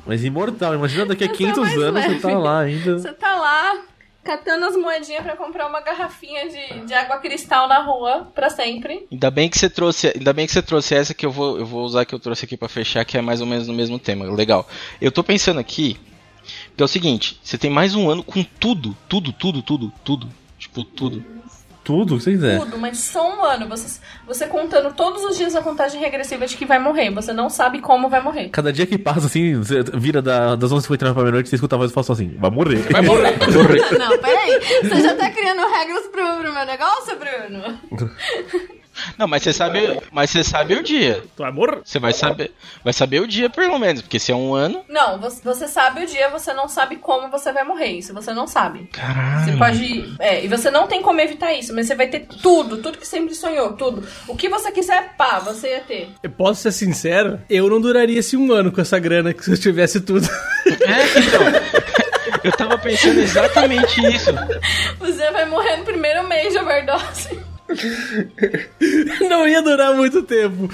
Mas imortal, imagina daqui a Essa é 500 mais anos você leve. tá lá ainda. Você tá lá catando as moedinhas pra comprar uma garrafinha de, de água cristal na rua pra sempre. Ainda bem que você trouxe, ainda bem que você trouxe essa que eu vou, eu vou usar que eu trouxe aqui pra fechar, que é mais ou menos no mesmo tema. Legal. Eu tô pensando aqui que é o seguinte, você tem mais um ano com tudo, tudo, tudo, tudo, tudo, tipo tudo. Tudo que você quiser. Tudo, mas só um ano. Você, você contando todos os dias a contagem regressiva de que vai morrer. Você não sabe como vai morrer. Cada dia que passa, assim, você vira da, das 11h59 pra meia-noite, você escuta a voz e fala assim, vai morrer. Vai morrer, (laughs) vai morrer. Não, peraí. Você já tá criando regras pro, pro meu negócio, Bruno? (laughs) Não, mas você sabe, mas você sabe o dia. Tu vai morrer? Você vai saber, vai saber o dia pelo menos, porque se é um ano, Não, você, você sabe o dia, você não sabe como você vai morrer. Isso você não sabe. Você caralho. pode. É, e você não tem como evitar isso, mas você vai ter tudo, tudo que sempre sonhou, tudo. O que você quiser, pá, você ia ter. Eu posso ser sincero, eu não duraria esse um ano com essa grana que se eu tivesse tudo. É, então. (laughs) Eu tava pensando exatamente isso. Você vai morrer no primeiro mês de overdose. (laughs) Não ia durar muito tempo.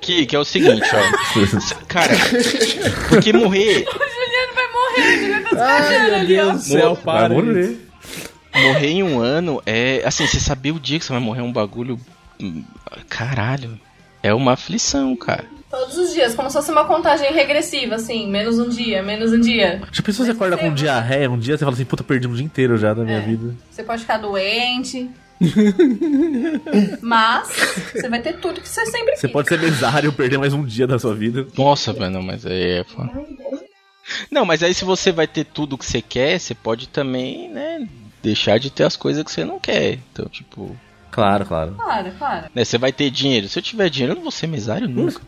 Que, que é o seguinte, ó. Cara, porque morrer, (laughs) O Juliano vai morrer, o Juliano tá Ai, se meu ali, ó. Deus do céu, Vai para. vai morrer. morrer em um ano é. Assim, você saber o dia que você vai morrer é um bagulho. hum, Caralho. É uma aflição, cara. Todos os dias, como se fosse uma contagem regressiva, assim, menos um dia, menos um dia. Já pensou você acorda com diarreia um dia, você fala assim, puta, perdi um dia inteiro já da minha vida. Você pode ficar doente. (laughs) Mas você vai ter tudo que você sempre Você quis. pode ser mesário, perder mais um dia da sua vida. Nossa, mano, mas aí é. foda. Não, mas aí se você vai ter tudo que você quer, você pode também, né? Deixar de ter as coisas que você não quer. Então, tipo. Claro, claro. Claro, claro. Né, você vai ter dinheiro. Se eu tiver dinheiro, eu não vou ser mesário nunca.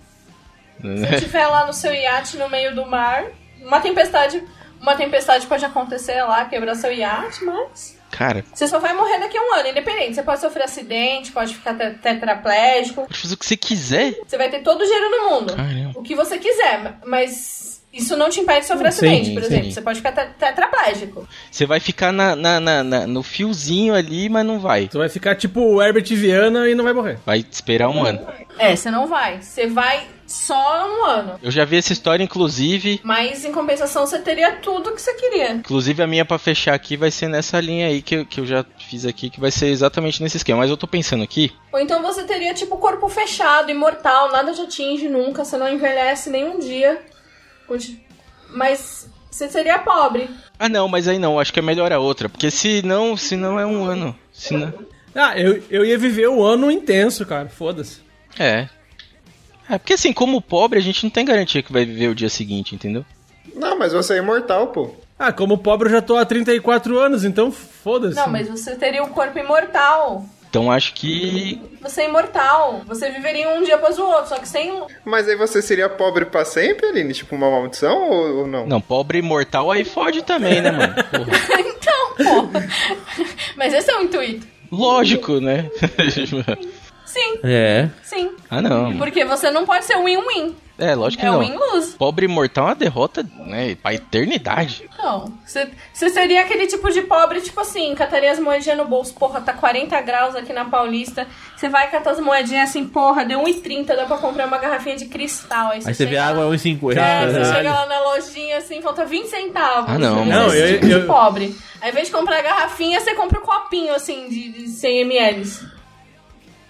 Se estiver lá no seu iate no meio do mar, uma tempestade, uma tempestade pode acontecer lá, quebrar seu iate, mas Cara, Você só vai morrer daqui a um ano, independente. Você pode sofrer acidente, pode ficar te- tetraplégico. pode fazer o que você quiser. Você vai ter todo o dinheiro do mundo. Caramba. O que você quiser, mas isso não te impede de sofrer Sim, acidente, por sim. exemplo. Você pode ficar te- tetraplégico. Você vai ficar na, na- na- na- no fiozinho ali, mas não vai. Tu vai ficar tipo o Herbert Viana e não vai morrer. Vai esperar um ano. É, você não vai. Você vai só um ano. Eu já vi essa história, inclusive. Mas em compensação você teria tudo que você queria. Inclusive a minha pra fechar aqui vai ser nessa linha aí que eu, que eu já fiz aqui, que vai ser exatamente nesse esquema. Mas eu tô pensando aqui. Ou então você teria, tipo, corpo fechado, imortal, nada te atinge nunca, você não envelhece nenhum dia. Mas você seria pobre. Ah não, mas aí não, acho que é melhor a outra. Porque se não, se não é um ano. Se não... Ah, eu, eu ia viver o ano intenso, cara. Foda-se. É. É, porque assim, como pobre, a gente não tem garantia que vai viver o dia seguinte, entendeu? Não, mas você é imortal, pô. Ah, como pobre eu já tô há 34 anos, então foda-se. Não, mas você teria o corpo imortal. Então acho que. Você é imortal. Você viveria um dia após o outro, só que sem. Mas aí você seria pobre pra sempre, Aline? Tipo uma maldição ou, ou não? Não, pobre mortal aí fode também, né, mano? (laughs) Porra. então, pô. (laughs) Mas esse é o intuito. Lógico, né? (laughs) Sim, É. sim. ah não. Porque você não pode ser win-win. É, lógico que É não. win-lose. Pobre mortal é uma derrota, né? Pra eternidade. Não. Você seria aquele tipo de pobre, tipo assim, cataria as moedinhas no bolso, porra, tá 40 graus aqui na Paulista. Você vai catar as moedinhas assim, porra, deu 1,30, dá pra comprar uma garrafinha de cristal. Aí você, vê água lá- é 1,50. (laughs) É, você chega lá na lojinha assim, falta 20 centavos. Ah, não, Você Não, esse eu- tipo eu- de pobre. Aí, ao invés de comprar a garrafinha, você compra o copinho assim de, de 100 ml.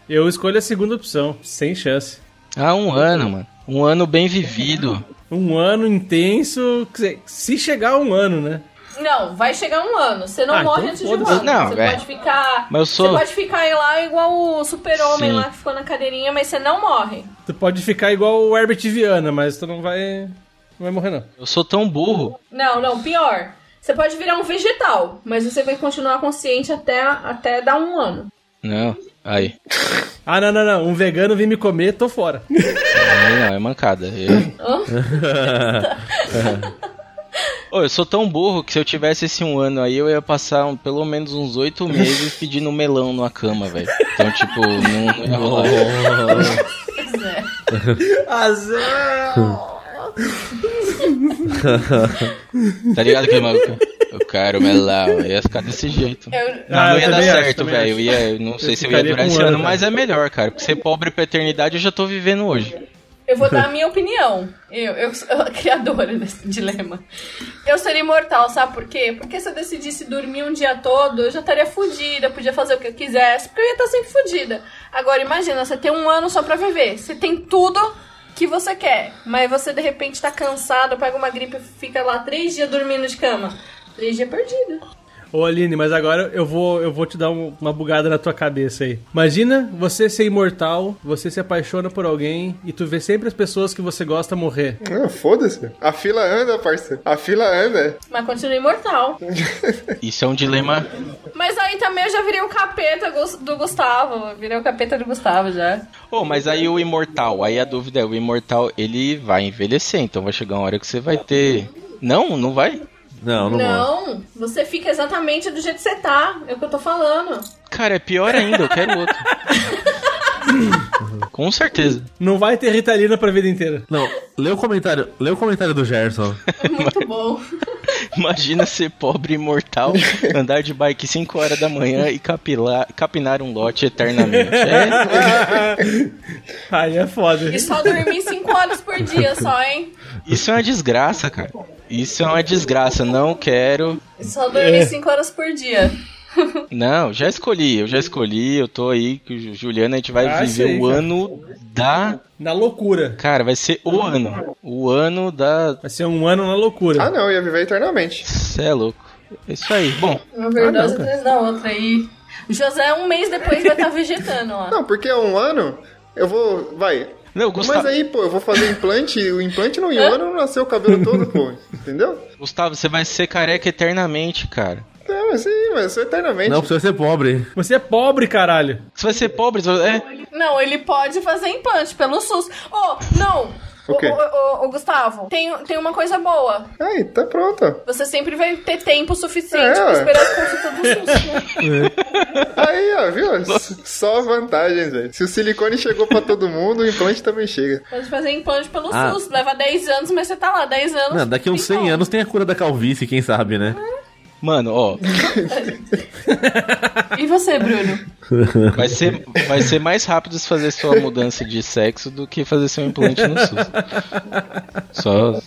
Eu escolho a segunda opção, sem chance. Ah, um ano, mano. Um ano bem vivido. Um ano intenso, se chegar um ano, né? Não, vai chegar um ano. Você não Ah, morre então antes de um ano. Não, você é. pode ficar. Mas eu sou- Você pode ficar aí lá igual o super-homem lá que ficou na cadeirinha, mas você não morre. Tu pode ficar igual o Herbert Viana, mas tu não vai. Não vai morrer, não. Eu sou tão burro. Não, não, pior. Você pode virar um vegetal, mas você vai continuar consciente até, até dar um ano. Não. Aí. (laughs) Ah, não, não, não. Um vegano vem me comer, tô fora. Aí não, é mancada. Eu... (laughs) Ô, eu sou tão burro que se eu tivesse esse um ano aí, eu ia passar um- pelo menos uns oito meses pedindo melão numa cama, velho. Então, tipo, não, não ia rolar. (laughs) É. Azar! (laughs) Tá ligado aquele maluco? Eu quero melão. Eu ia ficar desse jeito. Eu, Não, Ah, não eu ia dar certo, velho. Eu ia, eu não sei se eu ia durar esse ano, ano, mas é melhor, cara. Porque ser pobre pra eternidade eu já tô vivendo hoje. eu vou dar a minha opinião. Eu, eu sou a criadora desse dilema. Eu seria imortal, sabe por quê? Porque se eu decidisse dormir um dia todo, eu já estaria fodida, podia fazer o que eu quisesse, porque eu ia estar sempre fodida. Agora, imagina, você tem um ano só pra viver. Você tem tudo que você quer, mas você de repente tá cansado, pega uma gripe e fica lá três dias dormindo de cama. Três dias perdido. Ô Aline, mas agora eu vou, eu vou te dar um- uma bugada na tua cabeça aí. Imagina você ser imortal, você se apaixona por alguém e tu vê sempre as pessoas que você gosta morrer. Ah, Foda-se. A fila anda, parça. A fila anda. Mas continua imortal. (laughs) Isso é um dilema. Mas aí também eu já virei o capeta do Gustavo. Virei o capeta do Gustavo já. Pô, mas aí o imortal, aí a dúvida é, o imortal, ele vai envelhecer, então vai chegar uma hora que você vai ter... Não, não vai? Não, não, morre. Não, você fica exatamente do jeito que você tá. É o que eu tô falando. Cara, é pior ainda, eu quero outro. (laughs) Com certeza. Não vai ter Ritalina pra vida inteira. Não, lê o comentário, lê o comentário do Gerson. É (laughs) muito bom. Imagina ser pobre e imortal, andar de bike 5 horas da manhã e capilar, capinar um lote eternamente. É, (laughs) Aí é foda. E só dormir 5 horas por dia só, hein? isso é uma desgraça, cara. Isso é uma desgraça. Não quero. Só dormir 5 horas por dia. (laughs) Não, já escolhi, eu já escolhi. Eu tô aí com o Juliano, a gente vai Ah, viver sei, o cara. ano da. Na loucura. Cara, vai ser o ano. O ano da. Vai ser um ano na loucura. Ah, não, eu ia viver eternamente. Cê é louco. É isso aí. Bom, Uma verdade não, atrás da outra aí. O José, um mês depois, vai estar vegetando lá. Não, porque é um ano, eu vou. Vai. Não, Gustavo, Mas aí, pô, eu vou fazer implante, o implante não ano não nasceu o cabelo todo, pô. Entendeu? Gustavo, você vai ser careca eternamente, cara. Não, mas sim, mas eu sou eternamente. Não, precisa ser pobre. Você é pobre, caralho. Você vai ser pobre, é. Não, ele pode fazer implante pelo SUS. Oh, não! O? Ô, ô, ô, Gustavo, tem, tem uma coisa boa. Aí, tá pronto. Você sempre vai ter tempo suficiente É, pra esperar as consultas do SUS. Aí, ó, viu? S- Só vantagens, velho. Se o silicone chegou pra todo mundo, o implante também chega. Pode fazer implante pelo Ah. SUS. Leva 10 anos, mas você tá lá, 10 anos. Não, daqui uns 100 então. anos tem a cura da calvície, quem sabe, né? Mano, ó, E você, Bruno? vai ser, vai ser mais rápido se fazer sua mudança de sexo do que fazer seu implante no SUS. Só,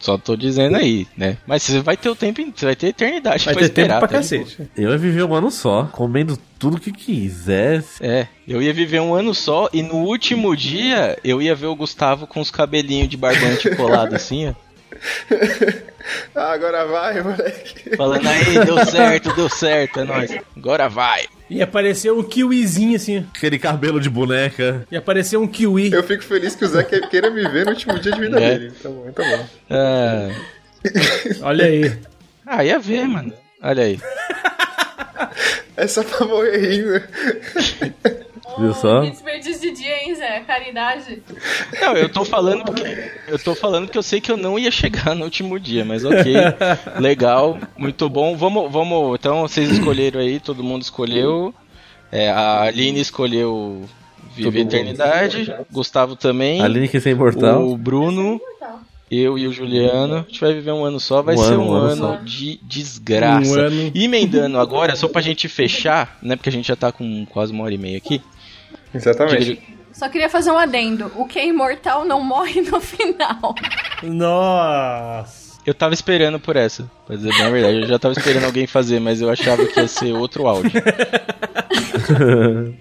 só tô dizendo aí, né? Mas você vai ter o tempo, você vai ter eternidade Vai pra ter tempo esperar. pra tá cacete. Eu ia viver um ano só, comendo tudo que quisesse. É, eu ia viver um ano só e no último dia eu ia ver o Gustavo com os cabelinhos de barbante colado assim, ó. (laughs) Ah, agora vai, moleque. Falando aí, deu (laughs) certo, deu certo, é nóis. Agora vai. E apareceu um kiwizinho assim. Aquele cabelo de boneca. E apareceu um kiwi. Eu fico feliz que o Zé que- queira me ver no último dia de vida É. dele. Tá bom, tá bom. Ah, Olha aí. (laughs) ah, ia ver, mano. Olha aí. É só pra morrer rindo. Viu só? Que desperdício de dia, hein, Zé? Caridade. Não, eu tô falando porque eu tô falando que eu sei que eu não ia chegar no último dia, mas ok. (laughs) Legal, muito bom. Vamos, vamos. Então vocês escolheram aí, todo mundo escolheu. É, a Aline escolheu Viver Eternidade, Gustavo também. A Aline quer ser imortal. O Bruno, eu e o Juliano. A gente vai viver um ano só, vai Um ser ano, um ano de desgraça. Um ano. E emendando agora, só pra gente fechar, né? Porque a gente já tá com quase uma hora e meia aqui. Exatamente. Só queria fazer um adendo. O que é imortal não morre no final. Nossa. Eu tava esperando por essa, pra dizer bem a verdade. Eu já tava esperando alguém fazer, mas eu achava que ia ser outro áudio. (laughs)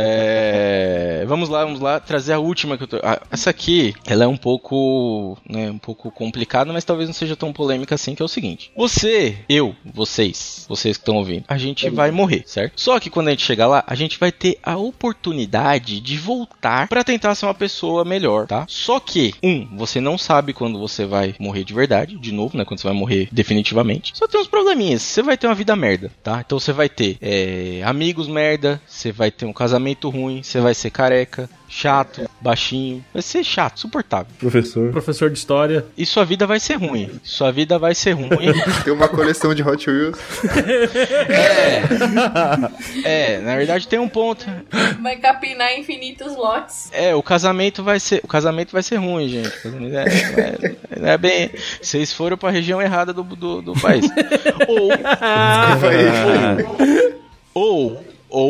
É, vamos lá, vamos lá, trazer a última que eu tô. ah, essa aqui, ela é um pouco, né, um pouco complicada, mas talvez não seja tão polêmica assim, que é o seguinte. Você, eu, vocês, vocês que estão ouvindo, a gente vai morrer, certo? Só que quando a gente chegar lá, a gente vai ter a oportunidade de voltar pra tentar ser uma pessoa melhor, tá? Só que, um, você não sabe quando você vai morrer de verdade, de novo, né, quando você vai morrer definitivamente. Só tem uns probleminhas, você vai ter uma vida merda, tá? Então você vai ter é, amigos merda, você vai ter um casamento ruim, você vai ser careca, chato, baixinho, vai ser chato, suportável. Professor. Professor de história. E sua vida vai ser ruim. Sua vida vai ser ruim. (laughs) Tem uma coleção de Hot Wheels. é, na verdade tem um ponto. Vai capinar infinitos lotes. É, o casamento vai ser, o casamento vai ser ruim, gente. O casamento é, não é- é bem, vocês foram pra região errada do, do, do país. (laughs) Ou (laughs) ou ou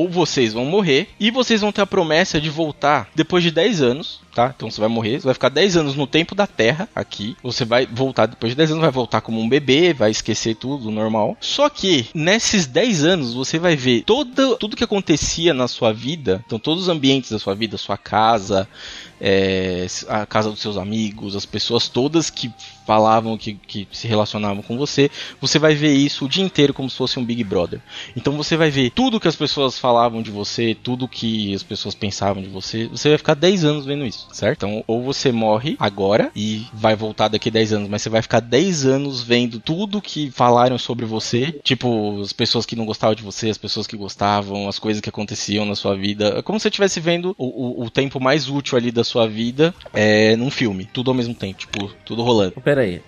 vocês vão morrer e vocês vão ter a promessa de voltar depois de 10 anos, tá? Então você vai morrer, você vai ficar 10 anos no tempo da Terra aqui. Você vai voltar depois de 10 anos, vai voltar como um bebê, vai esquecer tudo normal. Só que nesses 10 anos você vai ver todo, tudo que acontecia na sua vida, então todos os ambientes da sua vida, sua casa, é, a casa dos seus amigos, as pessoas todas que falavam, que, que se relacionavam com você, você vai ver isso o dia inteiro como se fosse um Big Brother. Então você vai ver tudo que as pessoas falavam de você, tudo que as pessoas pensavam de você, você vai ficar 10 anos vendo isso, certo? Então, ou você morre agora e vai voltar daqui 10 anos, mas você vai ficar 10 anos vendo tudo que falaram sobre você, tipo, as pessoas que não gostavam de você, as pessoas que gostavam, as coisas que aconteciam na sua vida. É como se você estivesse vendo o, o, o tempo mais útil ali da sua vida é, num filme, tudo ao mesmo tempo, tipo, tudo rolando. Pera aí.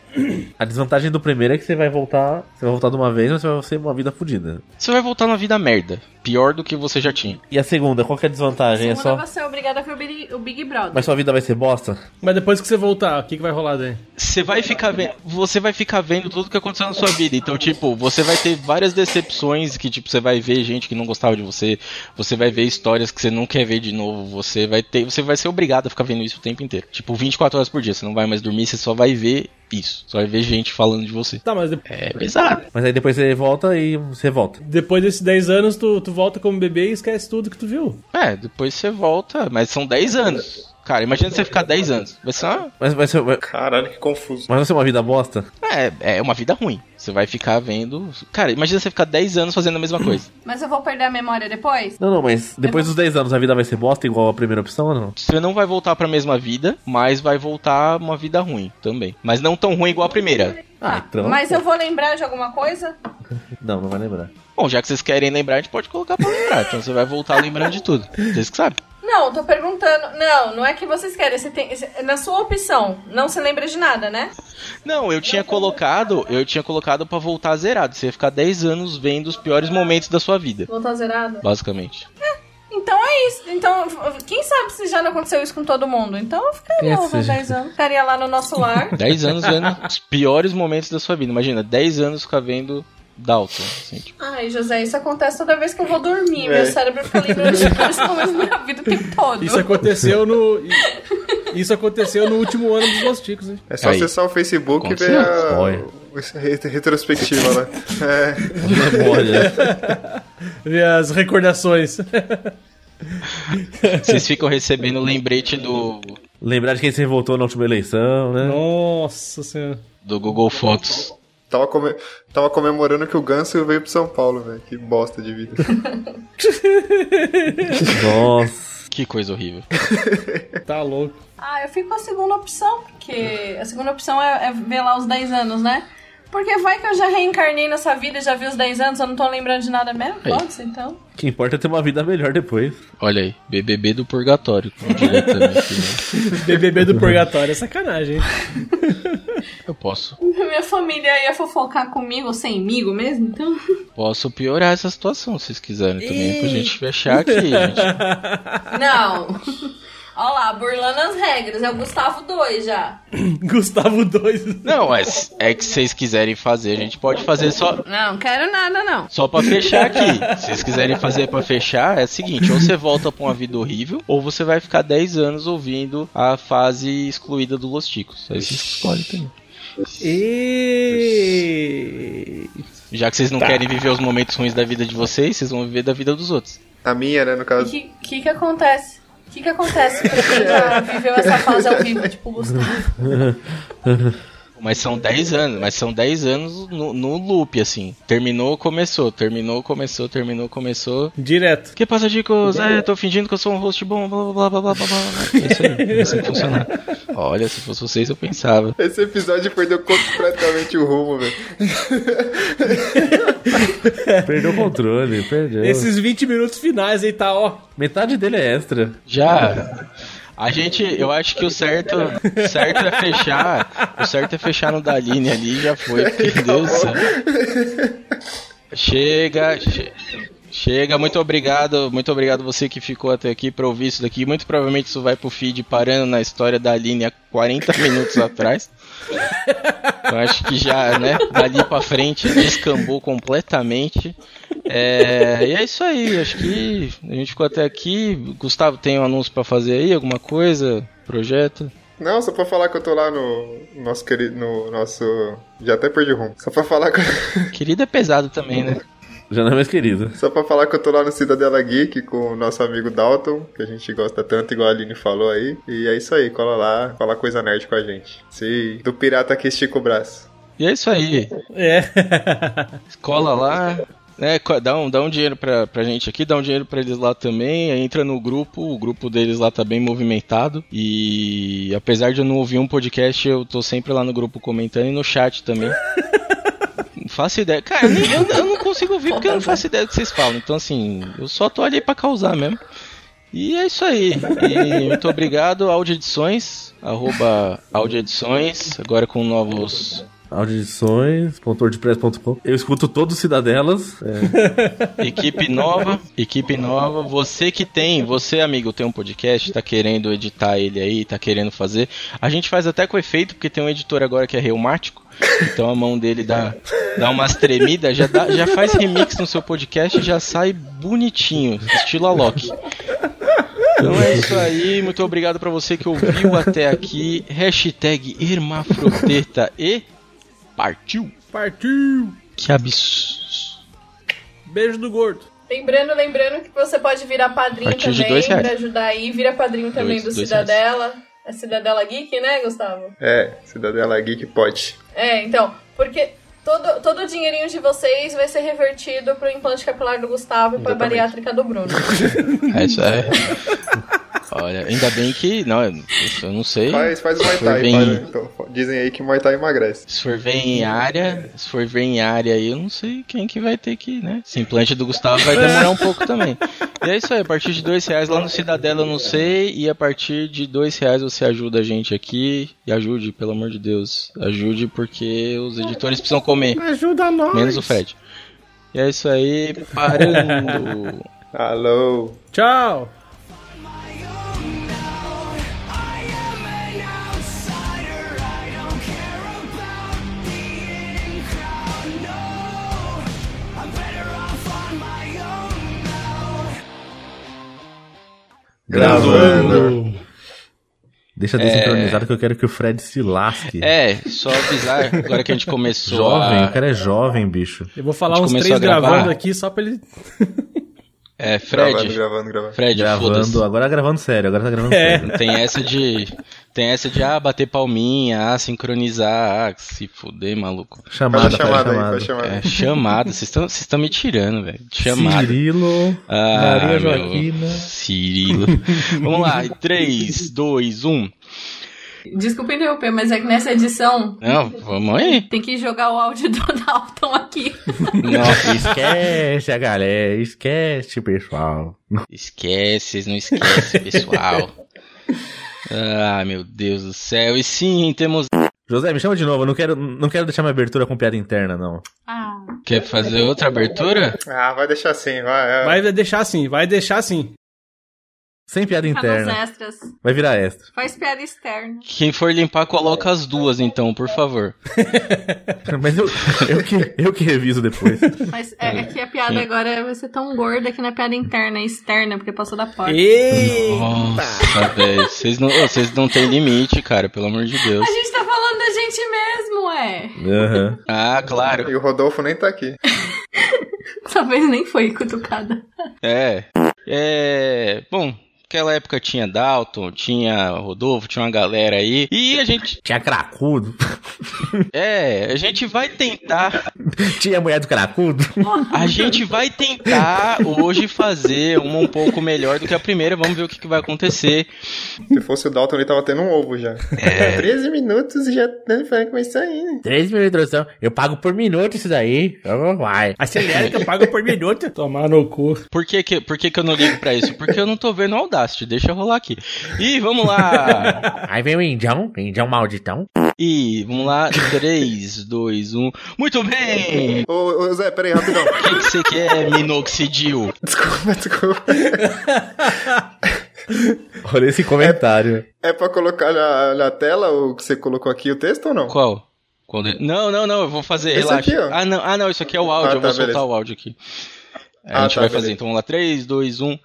A desvantagem do primeiro é que você vai voltar. Você vai voltar de uma vez, mas você vai ser uma vida fodida. Você vai voltar na vida merda, pior do que você já tinha. E a segunda, qual que é a desvantagem? É Segunda só. você é obrigada a ver o Big, o Big Brother. Mas sua vida vai ser bosta? Mas depois que você voltar, o que, que vai rolar daí? Você vai ficar vendo, você vai ficar vendo tudo que aconteceu na sua vida. Então, tipo, você vai ter várias decepções que tipo você vai ver gente que não gostava de você, você vai ver histórias que você não quer ver de novo, você vai ter, você vai ser obrigado a ficar vendo isso o tempo inteiro. Tipo, 24 horas por dia, você não vai mais dormir, você só vai ver isso. Só vai ver gente falando de você. Tá, mas de- É pesado. Mas aí depois você volta e você volta. depois desses 10 anos, tu, tu volta como bebê e esquece tudo que tu viu. É, depois você volta, mas são 10 anos. Cara, imagina você ficar 10 anos. Vai ser uma, Mas vai ser. vai- Caralho, que confuso. Mas vai ser uma vida bosta? é, é uma vida ruim. Você vai ficar vendo. Cara, imagina você ficar 10 anos fazendo a mesma (clears throat) coisa. Mas eu vou perder a memória depois? Não, não, mas depois dos 10 anos a vida vai ser bosta igual a primeira opção ou não? Você não vai voltar pra mesma vida, mas vai voltar uma vida ruim também. Mas não tão ruim igual a primeira. Ah, então. Mas eu vou lembrar de alguma coisa? (laughs) Não, não vai lembrar. Bom, já que vocês querem lembrar, a gente pode colocar pra lembrar. Então você vai voltar lembrando de tudo. Vocês que sabem. Não, tô perguntando. Não, não é que vocês querem. Você tem, na sua opção, não se lembra de nada, né? Não, eu tinha colocado, eu tinha colocado pra voltar zerado. Você ia ficar 10 anos vendo os piores momentos da sua vida, Voltar zerado. basicamente. Então é isso. Então, quem sabe se já não aconteceu isso com todo mundo? Então eu ficaria Esse- uns 10 anos. Ficaria lá no nosso lar. (laughs) 10 anos vendo os piores momentos da sua vida. Imagina, 10 anos ficar vendo Dalton. Assim, tipo. Ai, José, isso acontece toda vez que eu vou dormir. É. Meu cérebro fica lembrando de momentos da minha vida o tempo todo. Isso aconteceu no. Isso aconteceu no último ano dos Los Ticos, hein? É só Aí. acessar o Facebook e ver a Olha. retrospectiva lá. É, Memória. Ver as recordações. Vocês ficam recebendo o lembrete do, Lembrar de quem se revoltou na última eleição, né? Nossa senhora. do Google Fotos. Tava, come- tava comemorando que o Ganso veio pro São Paulo, velho. Que bosta de vida. (laughs) Nossa. Que coisa horrível. (laughs) Tá louco. Ah, eu fico com a segunda opção, porque a segunda opção é, é ver lá os 10 anos, né? Porque vai que eu já reencarnei nessa vida e já vi os 10 anos, eu não tô lembrando de nada mesmo? Aí. Pode ser, então. O que importa é ter uma vida melhor depois. Olha aí, BBB do Purgatório. aqui, né? (laughs) BBB do Purgatório é sacanagem, hein? Eu posso, (laughs) Minha família ia fofocar comigo semigo mesmo, então. posso piorar essa situação se vocês quiserem também, pra gente fechar aqui. gente. Não. (laughs) Olha lá, burlando as regras. É o Gustavo 2 já. (clears throat) Gustavo 2. Não, mas é que se vocês quiserem fazer, a gente pode fazer só, Não, quero nada, não. Só pra fechar aqui. Se vocês quiserem fazer pra fechar, é o seguinte: ou você volta pra uma vida horrível, ou você vai ficar 10 anos ouvindo a fase excluída do Los Ticos. Aí vocês escolhem também. E... Já que vocês não querem viver os momentos ruins da vida de vocês, vocês vão viver da vida dos outros. A minha, né, no O caso. que, que que acontece? O que que acontece pra quem já viveu essa fase ao vivo, tipo o Gustavo? (laughs) Mas são 10 anos, mas são 10 anos no, no loop, assim. Terminou, começou, terminou, começou, terminou, começou. Direto. Que passa, Dicos? É, tô fingindo que eu sou um host bom, blá blá blá blá blá blá. blá. É isso aí, é assim que funciona. Olha, se fosse vocês, eu pensava. Esse episódio perdeu completamente o rumo, velho. (laughs) Perdeu o controle, perdeu. Esses 20 minutos finais aí tá, ó. Metade dele é extra. Já. A gente, eu acho que o certo, certo é fechar. O certo é fechar no Daline ali, já foi. Porque, Deus. Chega, che- chega, muito obrigado, muito obrigado você que ficou até aqui pra ouvir isso daqui. Muito provavelmente isso vai pro feed parando na história da Aline há 40 minutos atrás. Eu acho que já, né, dali pra frente descambou completamente. É, e é isso aí, acho que a gente ficou até aqui. Gustavo, tem um anúncio pra fazer aí? Alguma coisa? Projeto? Não, só pra falar que eu tô lá no nosso querido. No nosso. Já até perdi o rumo. Só pra falar que. Querido é pesado também, né? Já não é mais querido. Só pra falar que eu tô lá no Cidadela Geek com o nosso amigo Dalton, que a gente gosta tanto, igual a Aline falou aí. E é isso aí, cola lá, fala coisa nerd com a gente. Se do pirata que estica o braço. E é isso aí. É. Cola lá. Co- dá, um, dá um dinheiro pra, pra gente aqui, dá um dinheiro pra eles lá também. aí Entra no grupo, o grupo deles lá tá bem movimentado. E apesar de eu não ouvir um podcast, eu tô sempre lá no grupo comentando e no chat também. (laughs) Não faço ideia. Cara, eu, nem- eu- eu não consigo ouvir porque eu não faço ideia do que vocês falam. Então, assim, eu só tô ali pra causar mesmo. E é isso aí. E muito obrigado, Audio Edições, arroba Audio Edições, agora com novos Audições.wordpress.com Eu escuto todos os Cidadelas. É, Equipe nova, equipe nova. Você que tem, você amigo, tem um podcast, tá querendo editar ele aí, tá querendo fazer. A gente faz até com efeito, porque tem um editor agora que é reumático. Então a mão dele dá, dá umas tremidas, já, dá, já faz remix no seu podcast e já sai bonitinho, estilo Alok. Então é isso aí, muito obrigado pra você que ouviu até aqui. Hashtag Hermafrodeta e partiu! Partiu. Que absurdo. Beijo do gordo. Lembrando, lembrando que você pode virar padrinho também dois reais. pra ajudar aí. Vira padrinho também Dois- do dois Cidadela. É Cidadela Geek, né, Gustavo? É, Cidadela Geek pode. É, então, porque todo, todo o dinheirinho de vocês vai ser revertido pro implante capilar do Gustavo e pra Exatamente. bariátrica do Bruno. (laughs) É isso aí. (laughs) Olha, ainda bem que. Não, eu, não sei. Faz, faz Muay Se Thai. em- então, dizem aí que Muay Thai emagrece. Se for ver em área, se for ver em área aí, eu não sei quem que vai ter que, né? Esse implante do Gustavo vai demorar um (laughs) pouco também. E é isso aí, a partir de dois reais lá no Cidadela eu não sei, e a partir de dois reais você ajuda a gente aqui. E ajude, pelo amor de Deus. Ajude porque os editores precisam comer. Ajuda nós. Menos o Fred. E é isso aí, parando. (laughs) Alô. Tchau. Gravando. Deixa desincronizado que eu quero que o Fred se lasque. É, só avisar, agora que a gente começou Jovem, a... o cara é jovem, bicho. Eu vou falar uns três gravando aqui só pra ele. (laughs) É, Fred, Gravando, gravando, gravando. Fred. Gravando, agora gravando sério, agora tá gravando É. sério. Tem essa de. Tem essa de ah, bater palminha, ah, sincronizar, ah, se fuder, maluco. Chamada, Faz a faz chamada aí, chamada. chamada. É, chamada, vocês estão vocês estão me tirando, velho. Chamada. Cirilo, Ah, Maria meu, Joaquina. Cirilo. (laughs) Vamos lá, 3, 2, 1. Desculpa interromper, mas é que nessa edição Não, vamos aí. tem que jogar o áudio do (laughs) Dalton aqui. Nossa, (laughs) Esquece a galera, esquece, pessoal. esquece, vocês não esquecem, pessoal. Ah, meu Deus do céu. E sim, temos. José, me chama de novo, eu não quero, não quero deixar minha abertura com piada interna, não. Ah, Quer fazer outra abertura? Ah, vai deixar assim, vai. é. Vai deixar assim, vai deixar assim. Sem piada interna. extras. Vai virar extra. Faz piada externa. Quem for limpar, coloca as duas, então, por favor. (laughs) Mas eu, eu, que, eu que reviso depois. Mas é, é que a piada agora vai ser tão gorda que não é piada interna, é externa, porque passou da porta. Ei! Nossa, velho. Vocês não, vocês não têm limite, cara, pelo amor de Deus. A gente tá falando da gente mesmo, é. Aham. Ah, claro. E o Rodolfo nem tá aqui. (laughs) Talvez nem foi cutucada. É. É. Bom, naquela época tinha Dalton, tinha Rodolfo, tinha uma galera aí. E a gente. Tinha cracudo. É, a gente vai tentar. Tinha a mulher do cracudo. A gente vai tentar hoje fazer uma um pouco melhor do que a primeira. Vamos ver o que, que vai acontecer. Se fosse o Dalton, ele tava tendo um ovo já. É. 13 minutos e já tá- vai começar aí. né? Três minutos de introdução. Eu pago por minuto isso daí. Então vai. Acelera que eu pago por minuto. Tomar no cu. Por que, que, por que, que eu não ligo pra isso? Porque eu não tô vendo o Audacity. Deixa eu rolar aqui. E vamos lá. (laughs) Aí vem o Indião, Indião malditão. E vamos lá. 3, 2, 1. Muito bem! Ô, ô Zé, peraí, rapidão. O que que você quer, minoxidil? Desculpa, desculpa. (laughs) Olha esse comentário. É pra colocar na, na tela o que você colocou aqui, o texto ou não? Qual? Não, não, não, eu vou fazer, Esse relaxa. aqui, ó. ah, não, ah, não, isso aqui é o áudio, Ah, eu vou tá, soltar beleza. o áudio aqui. É, Ah, a gente tá, vai beleza. fazer, então vamos lá, 3, 2, 1.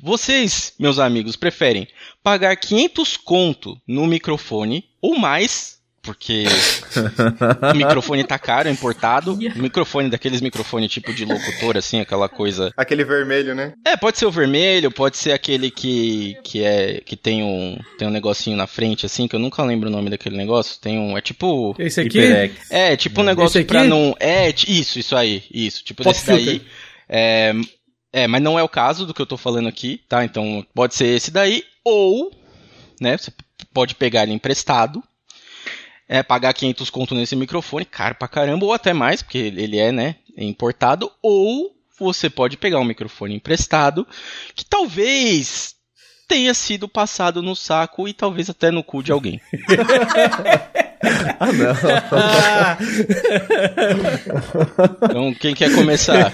Vocês, meus amigos, preferem pagar 500 conto no microfone ou mais, porque o microfone tá caro, é importado, o microfone daqueles microfones tipo de locutor, assim, aquela coisa Aquele vermelho, né? É, pode ser o vermelho, pode ser aquele que, que é que tem um tem um negocinho na frente assim, que eu nunca lembro o nome daquele negócio. Tem um, é tipo Esse aqui. É, tipo um negócio Esse pra não é, isso, isso aí, isso, tipo Pop desse daí. É, é, mas não é o caso do que eu tô falando aqui, tá? Então pode ser esse daí ou, né, você pode pegar ele emprestado. É, pagar 500 conto nesse microfone, caro pra caramba, ou até mais, porque ele é, né, importado, ou você pode pegar um microfone emprestado, que talvez tenha sido passado no saco e talvez até no cu de alguém. (laughs) (laughs) Ah, não. (laughs) Então, quem quer começar?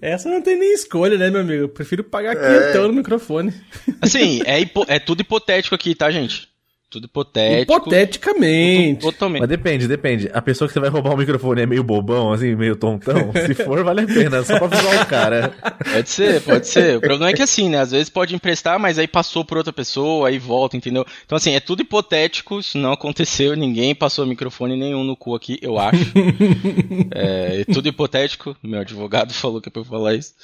essa não tem nem escolha, né, meu amigo? Eu prefiro pagar É. quinhentão no microfone. Assim, é, hipo- é tudo hipotético aqui, tá, gente? Tudo hipotético. Hipoteticamente. Tudo- Totalmente. Mas depende, depende. A pessoa que você vai roubar o microfone é meio bobão, assim, meio tontão. (laughs) Se for, vale a pena. Só pra avisar o cara. Pode ser, pode ser. O problema é que assim, né? Às vezes pode emprestar, mas aí passou por outra pessoa, aí volta, entendeu? Então, assim, é tudo hipotético, isso não aconteceu, ninguém passou microfone nenhum no cu aqui, eu acho. (laughs) é, é tudo hipotético, meu advogado (laughs) falou que é pra eu falar isso.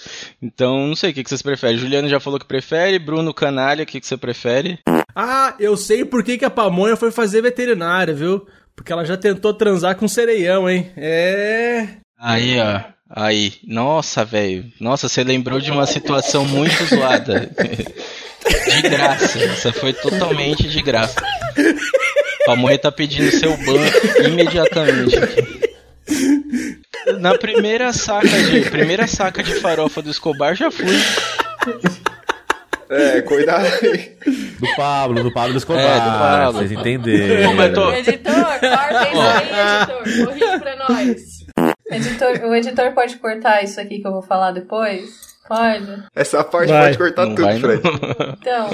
Então, não sei o que, que vocês preferem. Juliano já falou que prefere, Bruno Canalha, o que, que você prefere? Ah, eu sei por que, que a pamonha foi fazer veterinária, viu? Porque ela já tentou transar com sereião, hein? É. Aí, ó. Aí, nossa, velho. Nossa, você lembrou de uma situação muito zoada. (laughs) De graça. Essa foi totalmente de graça. Pamonha tá pedindo seu ban imediatamente. Na primeira saca de primeira saca de farofa do Escobar já fui. É, cuidado aí. Do Pablo, do Pablo Escobar. É, do Pablo. Vocês entenderam. Editor, corta isso aí, editor. Corrige pra nós. Editor, o editor pode cortar isso aqui que eu vou falar depois? Pode? Essa parte Vai. pode cortar Não tudo, vai, Fred. não. Então,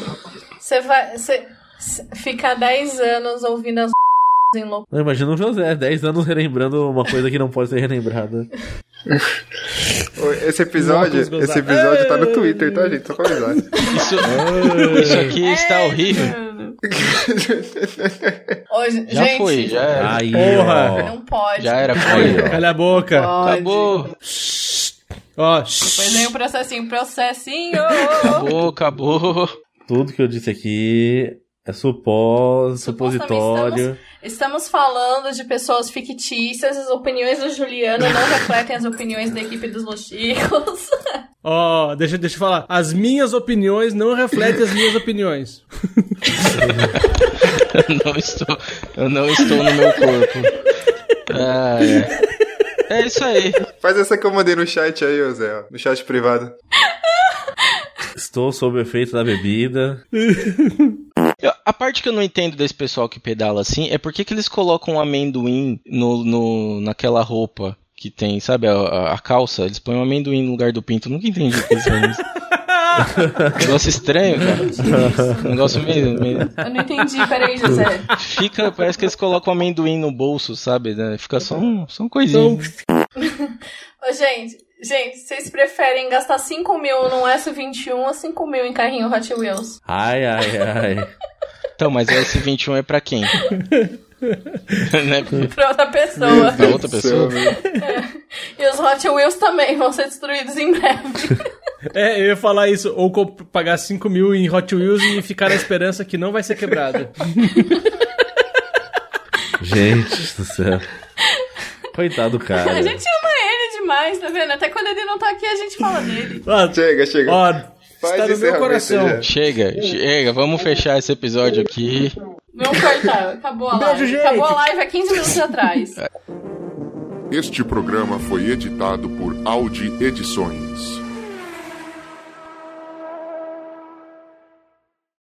você vai. Você c- fica 10 anos ouvindo as Não, imagina o José, 10 anos relembrando uma coisa que não pode ser relembrada. Esse episódio, esse episódio tá no Twitter, tá, gente? Só pra avisar. Isso, isso aqui está horrível. Hoje, Já gente, foi, já era. Aí, Porra. não pode. Já era, foi. ó. Calha a boca. Acabou, Ó, Depois vem o processinho, processinho. acabou, acabou. Tudo que eu disse aqui é supós, supositório. Estamos falando de pessoas fictícias, as opiniões do Juliano não refletem as opiniões da equipe dos Los Chicos. (laughs) ó, deixa, deixa eu falar. As minhas opiniões não refletem as minhas opiniões. Eu não estou, eu não estou no meu corpo. Ah, é. é isso aí. Faz essa que eu mandei no chat aí, ô Zé, ó, no chat privado. Estou sob o efeito da bebida. (laughs) A parte que eu não entendo desse pessoal que pedala assim é por que, que eles colocam amendoim no, no, naquela roupa que tem, sabe, a, a- a calça? Eles põem um amendoim no lugar do pinto. Eu nunca entendi o que eles fazem isso. (laughs) Negócio estranho, cara. Negócio meio, meio- Eu não entendi, peraí, José. Fica, parece que eles colocam amendoim no bolso, sabe? né? Fica só um, só um coisinho. Ô, gente, gente, vocês preferem gastar 5 mil num S21 ou 5 mil em carrinho Hot Wheels? Ai, ai, ai. Então, mas o S21 é pra quem? (laughs) né? Pra outra pessoa. Pra outra pessoa? E os Hot Wheels também vão ser destruídos em breve. É, eu ia falar isso. Ou pagar 5 mil em Hot Wheels e ficar na esperança que não vai ser quebrado. (laughs) Gente do céu. Coitado do cara. A gente ama ele demais, tá vendo? Até quando ele não tá aqui, a gente fala dele. Ó, Chega, chega. ó Faz está no meu coração. já. Chega, chega, vamos fechar esse episódio aqui. Vamos cortar, acabou a Beijo, live. gente. Acabou a live há 15 minutos atrás. (laughs) Este programa foi editado por Audi Edições.